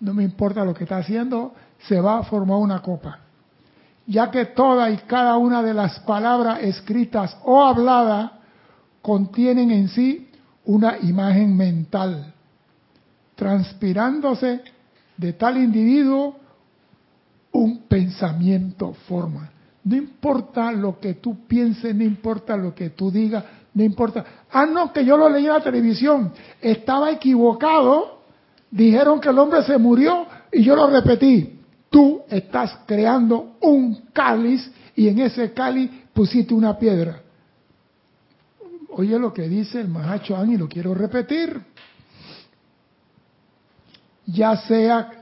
No me importa lo que está haciendo, se va a formar una copa ya que toda y cada una de las palabras escritas o habladas contienen en sí una imagen mental, transpirándose de tal individuo un pensamiento forma. No importa lo que tú pienses, no importa lo que tú digas, no importa. Ah, no, que yo lo leí en la televisión, estaba equivocado, dijeron que el hombre se murió y yo lo repetí. Tú estás creando un cáliz y en ese cáliz pusiste una piedra. Oye lo que dice el Mahacho y lo quiero repetir. Ya sea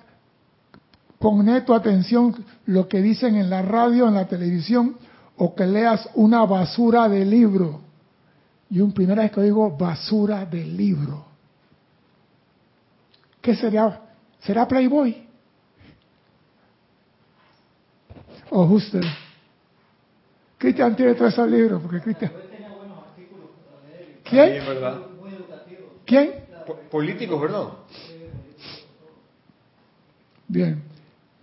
pone tu atención lo que dicen en la radio, en la televisión, o que leas una basura de libro. Y un primera vez que digo basura de libro. ¿Qué sería? ¿Será Playboy? o justo. Cristian tiene todos esos libros, porque Cristian... ¿Quién? ¿Quién? Políticos, ¿verdad? Bien.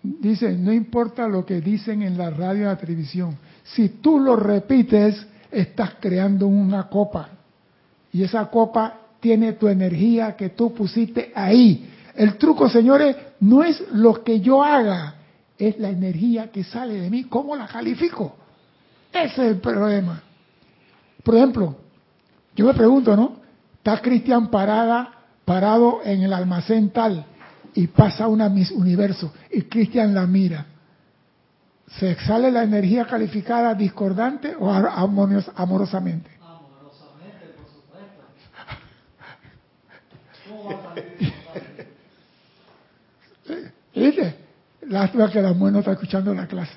Dice, no importa lo que dicen en la radio y la televisión. Si tú lo repites, estás creando una copa. Y esa copa tiene tu energía que tú pusiste ahí. El truco, señores, no es lo que yo haga, es la energía que sale de mí. ¿Cómo la califico? Ese es el problema. Por ejemplo, yo me pregunto, ¿no? Está Cristian parada, parado en el almacén tal y pasa una Miss Universo y Cristian la mira. ¿Se sale la energía calificada discordante o amorosamente? Amorosamente, por supuesto. ¿Cómo va a salir? ¿Viste? Lástima que la mujer no está escuchando la clase.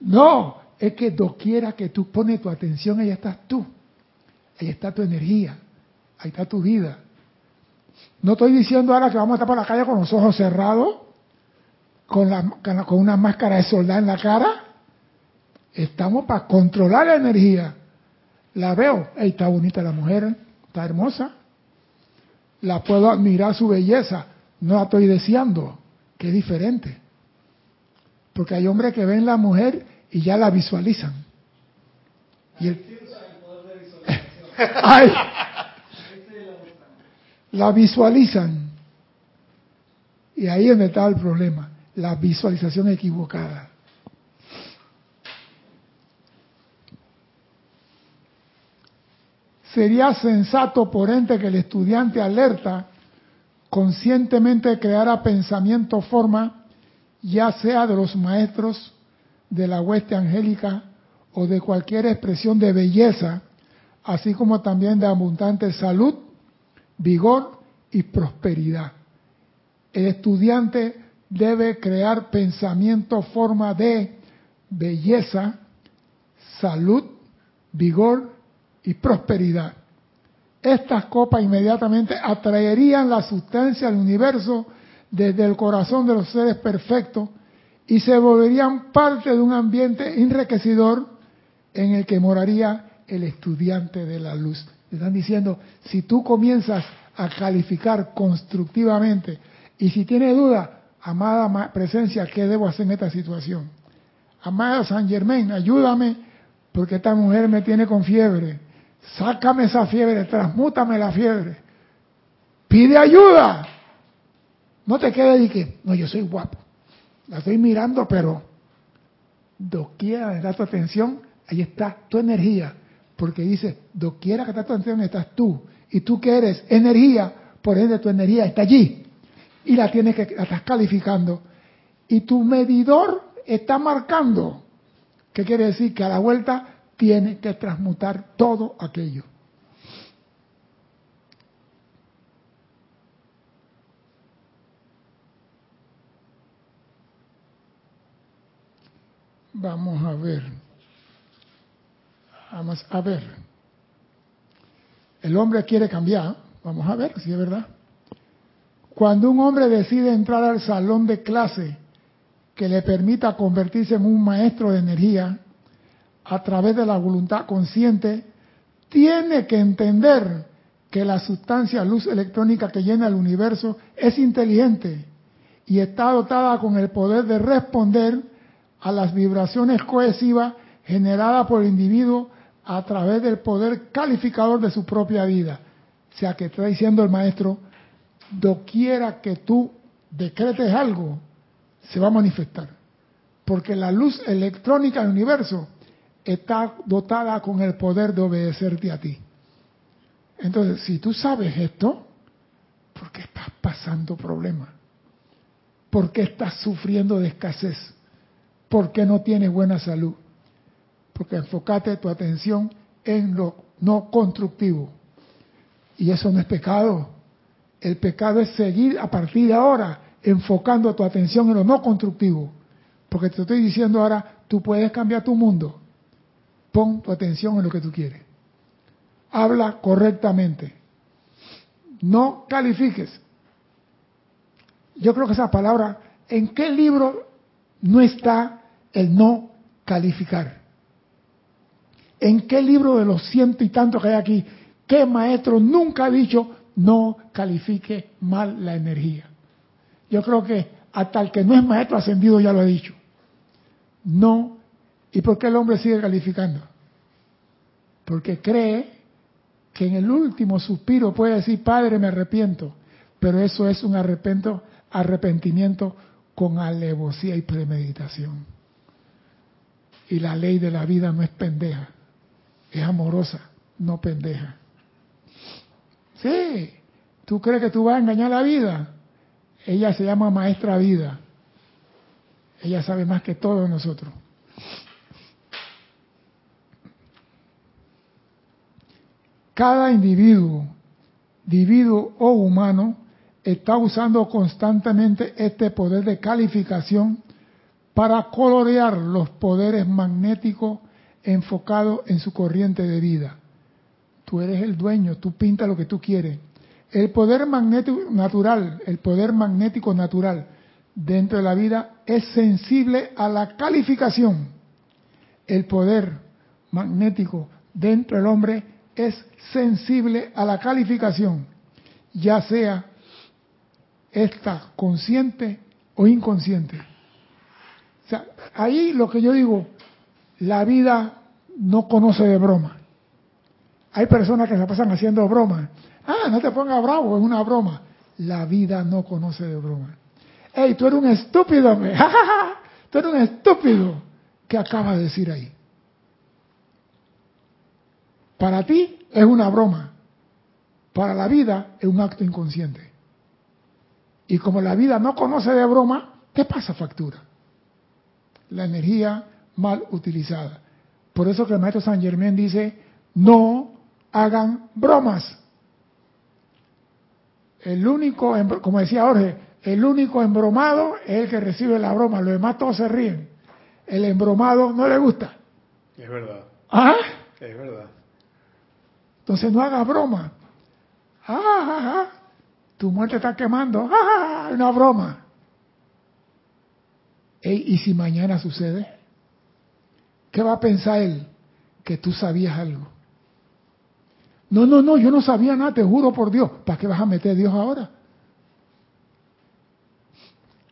No, es que doquiera que tú pones tu atención, ahí estás tú. Ahí está tu energía. Ahí está tu vida. No estoy diciendo ahora que vamos a estar por la calle con los ojos cerrados, con, la, con una máscara de soldado en la cara. Estamos para controlar la energía. La veo, ahí está bonita la mujer, está hermosa. La puedo admirar su belleza, no la estoy deseando que diferente. Porque hay hombres que ven la mujer y ya la visualizan. Y la visualizan. Y ahí es donde está el problema, la visualización equivocada. Sería sensato, por ente, que el estudiante alerta conscientemente creara pensamiento forma, ya sea de los maestros de la hueste angélica o de cualquier expresión de belleza, así como también de abundante salud, vigor y prosperidad. El estudiante debe crear pensamiento forma de belleza, salud, vigor y prosperidad estas copas inmediatamente atraerían la sustancia del universo desde el corazón de los seres perfectos y se volverían parte de un ambiente enriquecedor en el que moraría el estudiante de la luz. están diciendo, si tú comienzas a calificar constructivamente y si tienes duda, amada presencia, ¿qué debo hacer en esta situación? Amada San Germain, ayúdame porque esta mujer me tiene con fiebre. Sácame esa fiebre, transmútame la fiebre. Pide ayuda. No te quedes y que, no, yo soy guapo. La estoy mirando, pero doquiera da tu atención, ahí está tu energía. Porque dice, doquiera que está tu atención, estás tú. Y tú que eres energía, por ende tu energía está allí. Y la tienes que, la estás calificando. Y tu medidor está marcando. ¿Qué quiere decir? Que a la vuelta tiene que transmutar todo aquello. Vamos a ver. Vamos a ver. El hombre quiere cambiar. Vamos a ver si es verdad. Cuando un hombre decide entrar al salón de clase que le permita convertirse en un maestro de energía a través de la voluntad consciente, tiene que entender que la sustancia luz electrónica que llena el universo es inteligente y está dotada con el poder de responder a las vibraciones cohesivas generadas por el individuo a través del poder calificador de su propia vida. O sea que está diciendo el maestro, doquiera que tú decretes algo, se va a manifestar. Porque la luz electrónica del universo está dotada con el poder de obedecerte a ti. Entonces, si tú sabes esto, ¿por qué estás pasando problemas? ¿Por qué estás sufriendo de escasez? ¿Por qué no tienes buena salud? Porque enfocate tu atención en lo no constructivo. Y eso no es pecado. El pecado es seguir a partir de ahora enfocando tu atención en lo no constructivo. Porque te estoy diciendo ahora, tú puedes cambiar tu mundo. Pon tu atención en lo que tú quieres. Habla correctamente. No califiques. Yo creo que esa palabra, ¿en qué libro no está el no calificar. ¿En qué libro de los ciento y tantos que hay aquí, qué maestro nunca ha dicho no califique mal la energía? Yo creo que hasta el que no es maestro ascendido ya lo ha dicho. No. ¿Y por qué el hombre sigue calificando? Porque cree que en el último suspiro puede decir, Padre, me arrepiento. Pero eso es un arrepento, arrepentimiento con alevosía y premeditación. Y la ley de la vida no es pendeja, es amorosa, no pendeja. Sí, tú crees que tú vas a engañar la vida. Ella se llama maestra vida. Ella sabe más que todos nosotros. Cada individuo, individuo o humano, está usando constantemente este poder de calificación para colorear los poderes magnéticos enfocados en su corriente de vida. Tú eres el dueño, tú pintas lo que tú quieres. El poder magnético natural, el poder magnético natural dentro de la vida es sensible a la calificación. El poder magnético dentro del hombre es sensible a la calificación, ya sea está consciente o inconsciente. O sea, ahí lo que yo digo, la vida no conoce de broma. Hay personas que se pasan haciendo bromas. Ah, no te pongas bravo, es una broma. La vida no conoce de broma. Ey, tú eres un estúpido, me. tú eres un estúpido. ¿Qué acabas de decir ahí? Para ti es una broma. Para la vida es un acto inconsciente. Y como la vida no conoce de broma, ¿qué pasa factura? La energía mal utilizada. Por eso que el maestro San Germán dice, no hagan bromas. El único, como decía Jorge, el único embromado es el que recibe la broma, los demás todos se ríen. El embromado no le gusta. Es verdad. ¿Ah? Es verdad. Entonces no haga broma. Ah, ah, ah. tu muerte está quemando, ¡ah! Una broma. ¿Y si mañana sucede? ¿Qué va a pensar él? Que tú sabías algo. No, no, no, yo no sabía nada, te juro por Dios. ¿Para qué vas a meter Dios ahora?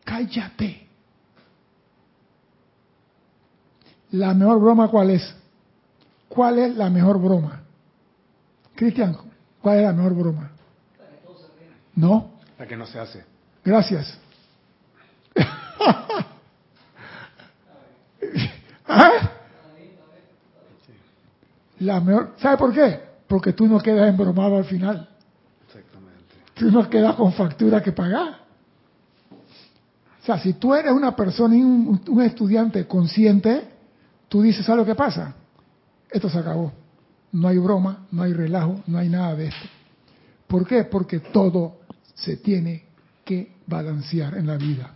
Cállate. La mejor broma, ¿cuál es? ¿Cuál es la mejor broma? Cristian, ¿cuál es la mejor broma? No. La que no se hace. Gracias. ¿Ah? La mejor, ¿Sabe por qué? Porque tú no quedas embromado al final. Exactamente. Tú no quedas con factura que pagar. O sea, si tú eres una persona, un, un estudiante consciente, tú dices, ¿sabes lo que pasa? Esto se acabó. No hay broma, no hay relajo, no hay nada de esto. ¿Por qué? Porque todo se tiene que balancear en la vida.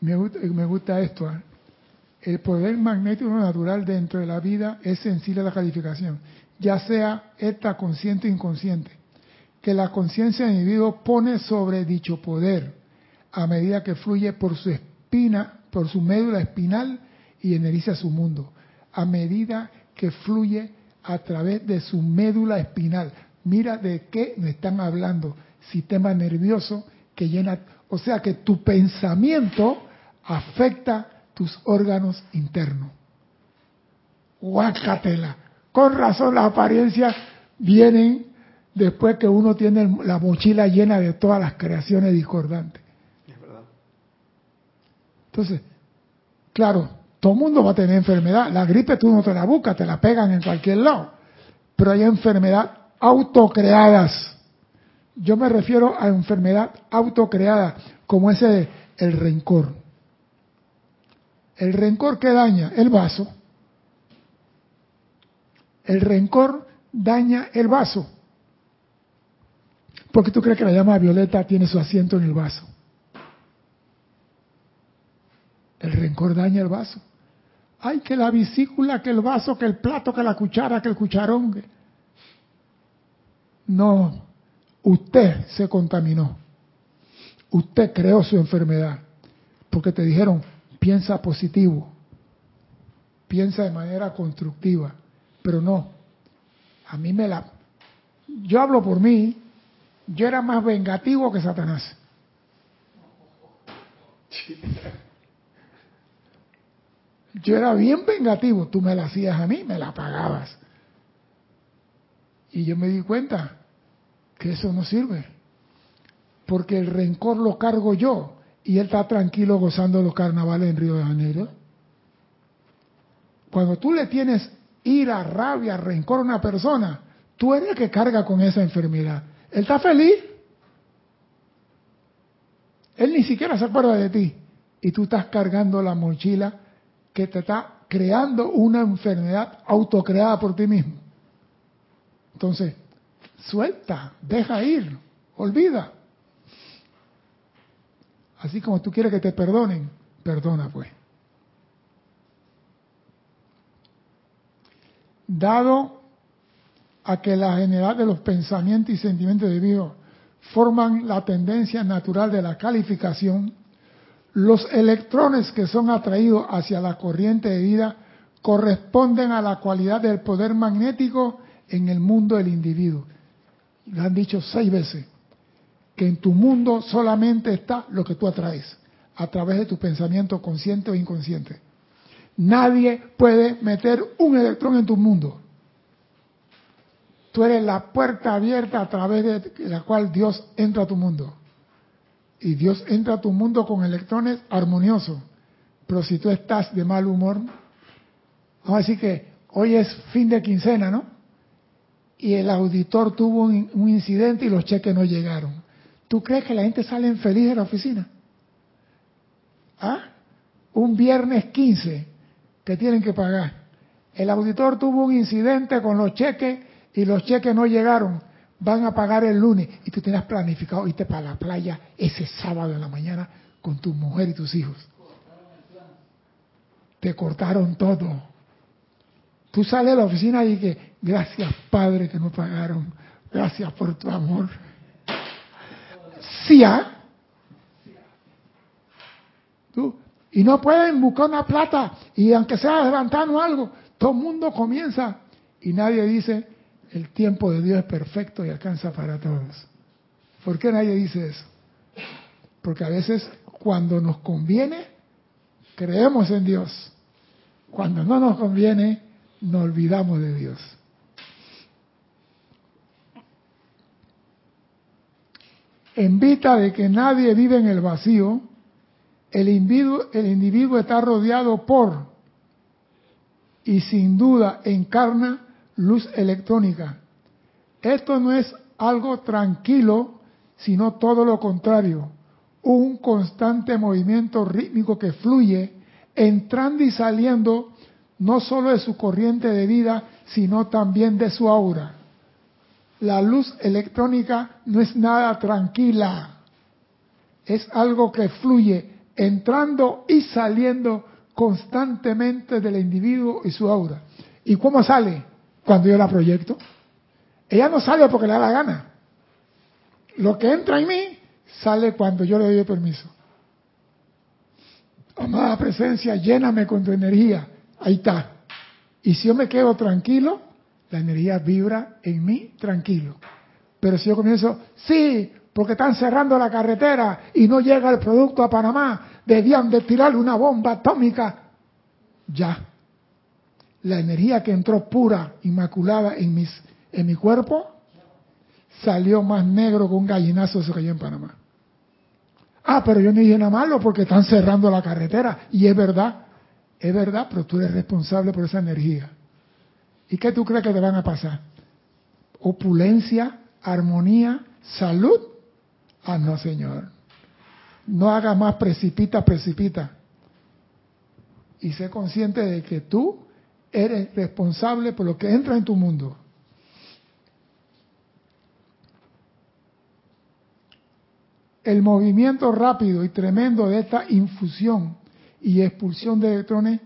Me gusta, esto. ¿eh? El poder magnético natural dentro de la vida es sensible a la calificación, ya sea esta consciente o inconsciente, que la conciencia del individuo pone sobre dicho poder a medida que fluye por su espina, por su médula espinal y energiza su mundo, a medida que fluye a través de su médula espinal. Mira de qué me están hablando. Sistema nervioso que llena, o sea que tu pensamiento afecta tus órganos internos. Guácatela. Con razón las apariencias vienen después que uno tiene la mochila llena de todas las creaciones discordantes. Es verdad. Entonces, claro, todo el mundo va a tener enfermedad. La gripe tú no te la buscas, te la pegan en cualquier lado. Pero hay enfermedad autocreadas. Yo me refiero a enfermedad autocreada, como ese el rencor. El rencor que daña el vaso. El rencor daña el vaso. ¿Por qué tú crees que la llama violeta tiene su asiento en el vaso? El rencor daña el vaso. Ay, que la vesícula, que el vaso, que el plato, que la cuchara, que el cucharón. No, usted se contaminó. Usted creó su enfermedad. Porque te dijeron, piensa positivo, piensa de manera constructiva, pero no, a mí me la... Yo hablo por mí, yo era más vengativo que Satanás. Yo era bien vengativo, tú me la hacías a mí, me la pagabas. Y yo me di cuenta que eso no sirve, porque el rencor lo cargo yo y él está tranquilo gozando los carnavales en Río de Janeiro. Cuando tú le tienes ira, rabia, rencor a una persona, tú eres el que carga con esa enfermedad. Él está feliz. Él ni siquiera se acuerda de ti. Y tú estás cargando la mochila que te está creando una enfermedad autocreada por ti mismo. Entonces, suelta, deja ir, olvida. Así como tú quieres que te perdonen, perdona pues. Dado a que la generalidad de los pensamientos y sentimientos de Dios forman la tendencia natural de la calificación, los electrones que son atraídos hacia la corriente de vida corresponden a la cualidad del poder magnético en el mundo del individuo. Lo han dicho seis veces que en tu mundo solamente está lo que tú atraes a través de tu pensamiento consciente o inconsciente. Nadie puede meter un electrón en tu mundo. Tú eres la puerta abierta a través de la cual Dios entra a tu mundo. Y Dios entra a tu mundo con electrones armoniosos. Pero si tú estás de mal humor, vamos a decir que hoy es fin de quincena, ¿no? Y el auditor tuvo un, incidente y los cheques no llegaron. ¿Tú crees que la gente sale feliz de la oficina? ¿Ah? Un viernes 15 que tienen que pagar. El auditor tuvo un incidente con los cheques y los cheques no llegaron. Van a pagar el lunes y tú tenías planificado irte para la playa ese sábado en la mañana con tu mujer y tus hijos. te cortaron todo. Tú sales de la oficina y que, gracias Padre que me pagaron, gracias por tu amor. Sí, ¿ah? Tú, y no pueden buscar una plata y aunque sea levantando algo, todo el mundo comienza y nadie dice, el tiempo de Dios es perfecto y alcanza para todos. ¿Por qué nadie dice eso? Porque a veces cuando nos conviene, creemos en Dios. Cuando no nos conviene, nos olvidamos de Dios. En vista de que nadie vive en el vacío, el individuo, el individuo está rodeado por y sin duda encarna luz electrónica. Esto no es algo tranquilo, sino todo lo contrario, un constante movimiento rítmico que fluye, entrando y saliendo no solo de su corriente de vida, sino también de su aura. La luz electrónica no es nada tranquila, es algo que fluye, entrando y saliendo constantemente del individuo y su aura. ¿Y cómo sale? Cuando yo la proyecto. Ella no sale porque le da la gana. Lo que entra en mí sale cuando yo le doy permiso. Amada presencia, lléname con tu energía. Ahí está. Y si yo me quedo tranquilo, la energía vibra en mí tranquilo. Pero si yo comienzo, sí, porque están cerrando la carretera y no llega el producto a Panamá, debían de tirarle una bomba atómica. Ya. La energía que entró pura, inmaculada en, mis, en mi cuerpo, salió más negro que un gallinazo se cayó en Panamá. Ah, pero yo no dije nada malo porque están cerrando la carretera. Y es verdad, es verdad, pero tú eres responsable por esa energía. ¿Y qué tú crees que te van a pasar? Opulencia, armonía, salud. Ah, no, Señor. No haga más precipita, precipita. Y sé consciente de que tú eres responsable por lo que entra en tu mundo. El movimiento rápido y tremendo de esta infusión y expulsión de electrones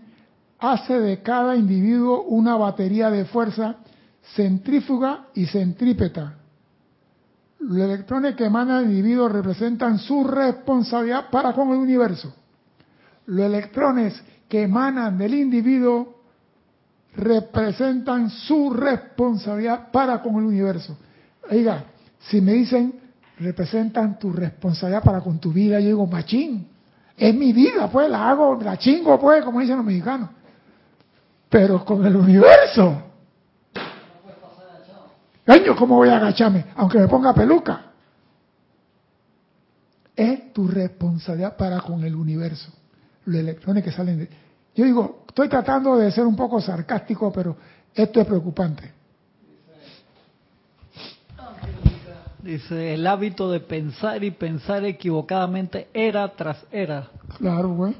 hace de cada individuo una batería de fuerza centrífuga y centrípeta. Los electrones que emana el individuo representan su responsabilidad para con el universo. Los electrones que emanan del individuo representan su responsabilidad para con el universo. Oiga, si me dicen representan tu responsabilidad para con tu vida. Yo digo, machín, es mi vida, pues la hago, la chingo, pues, como dicen los mexicanos. Pero con el universo. Coño, ¿cómo voy a agacharme? Aunque me ponga peluca. Es tu responsabilidad para con el universo. Los electrones que salen de... Yo digo, estoy tratando de ser un poco sarcástico, pero esto es preocupante. Dice, el hábito de pensar y pensar equivocadamente era tras era. Claro, güey.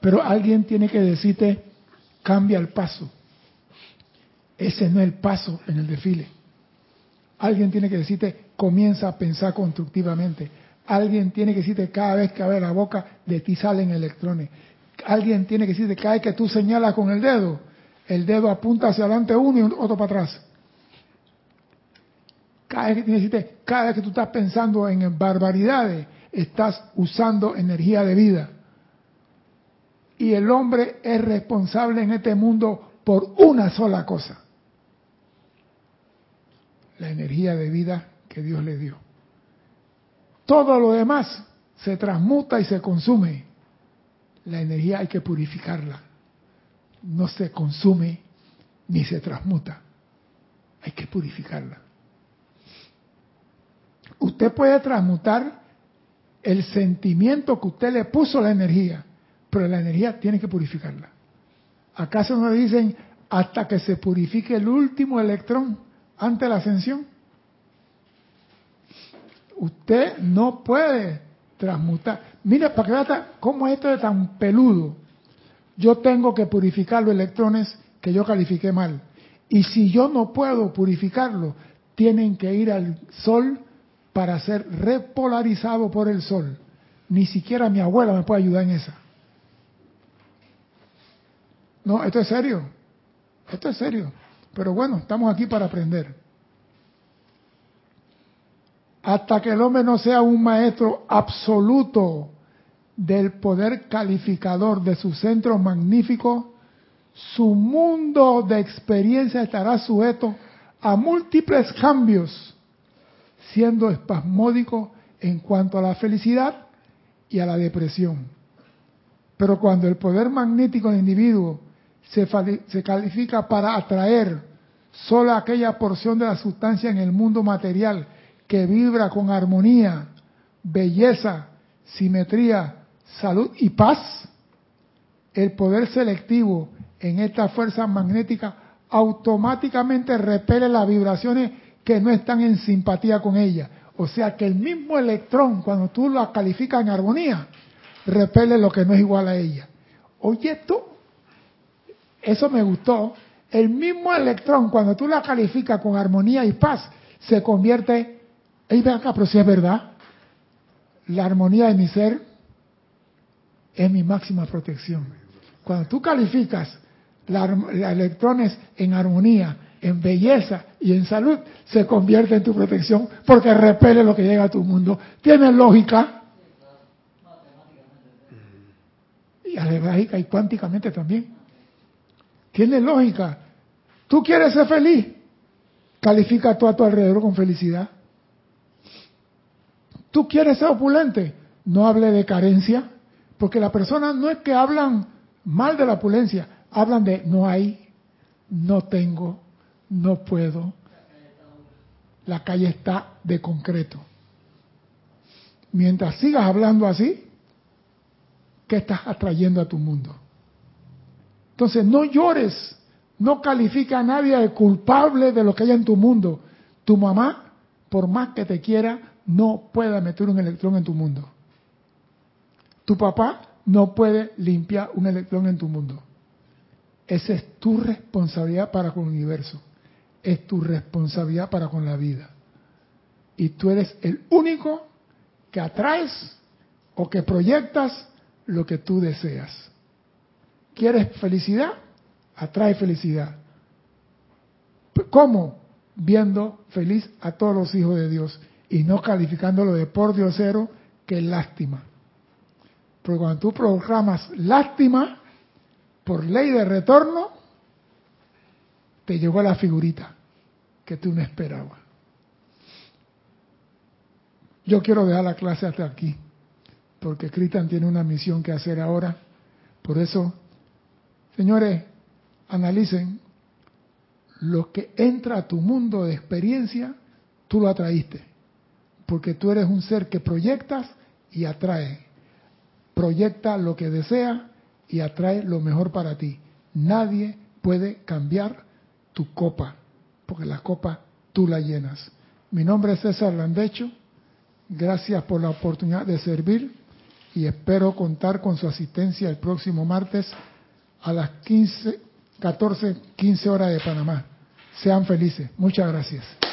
Pero alguien tiene que decirte, cambia el paso. Ese no es el paso en el desfile. Alguien tiene que decirte, comienza a pensar constructivamente. Alguien tiene que decirte, cada vez que abre la boca, de ti salen electrones. Alguien tiene que decirte, cada vez que tú señalas con el dedo, el dedo apunta hacia adelante uno y otro para atrás. Cada vez, que, cada vez que tú estás pensando en barbaridades, estás usando energía de vida. Y el hombre es responsable en este mundo por una sola cosa. La energía de vida que Dios le dio. Todo lo demás se transmuta y se consume. La energía hay que purificarla no se consume ni se transmuta. Hay que purificarla. Usted puede transmutar el sentimiento que usted le puso a la energía, pero la energía tiene que purificarla. ¿Acaso no dicen hasta que se purifique el último electrón ante la ascensión? Usted no puede transmutar. Mira, para que vea cómo esto es tan peludo yo tengo que purificar los electrones que yo califiqué mal. Y si yo no puedo purificarlo, tienen que ir al sol para ser repolarizado por el sol. Ni siquiera mi abuela me puede ayudar en esa. No, esto es serio. Esto es serio. Pero bueno, estamos aquí para aprender. Hasta que el hombre no sea un maestro absoluto del poder calificador de su centro magnífico, su mundo de experiencia estará sujeto a múltiples cambios, siendo espasmódico en cuanto a la felicidad y a la depresión. Pero cuando el poder magnético del individuo se, se califica para atraer solo aquella porción de la sustancia en el mundo material que vibra con armonía, belleza, simetría, salud y paz, el poder selectivo en esta fuerza magnética automáticamente repele las vibraciones que no están en simpatía con ella. O sea que el mismo electrón, cuando tú lo calificas en armonía, repele lo que no es igual a ella. Oye, esto, eso me gustó. El mismo electrón, cuando tú la calificas con armonía y paz, se convierte, ahí ven acá, pero si es verdad, la armonía de mi ser es mi máxima protección. Cuando tú calificas los electrones en armonía, en belleza y en salud, se convierte en tu protección porque repele lo que llega a tu mundo. ¿Tiene lógica? Y algebraica y cuánticamente también. Tiene lógica. ¿Tú quieres ser feliz? Califica tú a tu alrededor con felicidad. ¿Tú quieres ser opulente? No hable de carencia. Porque las personas no es que hablan mal de la opulencia, hablan de no hay, no tengo, no puedo. La calle está de concreto. Mientras sigas hablando así, ¿qué estás atrayendo a tu mundo? Entonces, no llores, no califica a nadie de culpable de lo que hay en tu mundo. Tu mamá, por más que te quiera, no puede meter un electrón en tu mundo. Tu papá no puede limpiar un electrón en tu mundo. Esa es tu responsabilidad para con el universo. Es tu responsabilidad para con la vida. Y tú eres el único que atraes o que proyectas lo que tú deseas. ¿Quieres felicidad? Atrae felicidad. ¿Cómo? Viendo feliz a todos los hijos de Dios y no calificándolo de por cero que lástima. Porque cuando tú programas lástima, por ley de retorno, te llegó la figurita que tú no esperabas. Yo quiero dejar la clase hasta aquí, porque Cristian tiene una misión que hacer ahora. Por eso, señores, analicen lo que entra a tu mundo de experiencia, tú lo atraíste, porque tú eres un ser que proyectas y atrae proyecta lo que desea y atrae lo mejor para ti. Nadie puede cambiar tu copa, porque la copa tú la llenas. Mi nombre es César Landecho. Gracias por la oportunidad de servir y espero contar con su asistencia el próximo martes a las 15, 14, 15 horas de Panamá. Sean felices. Muchas gracias.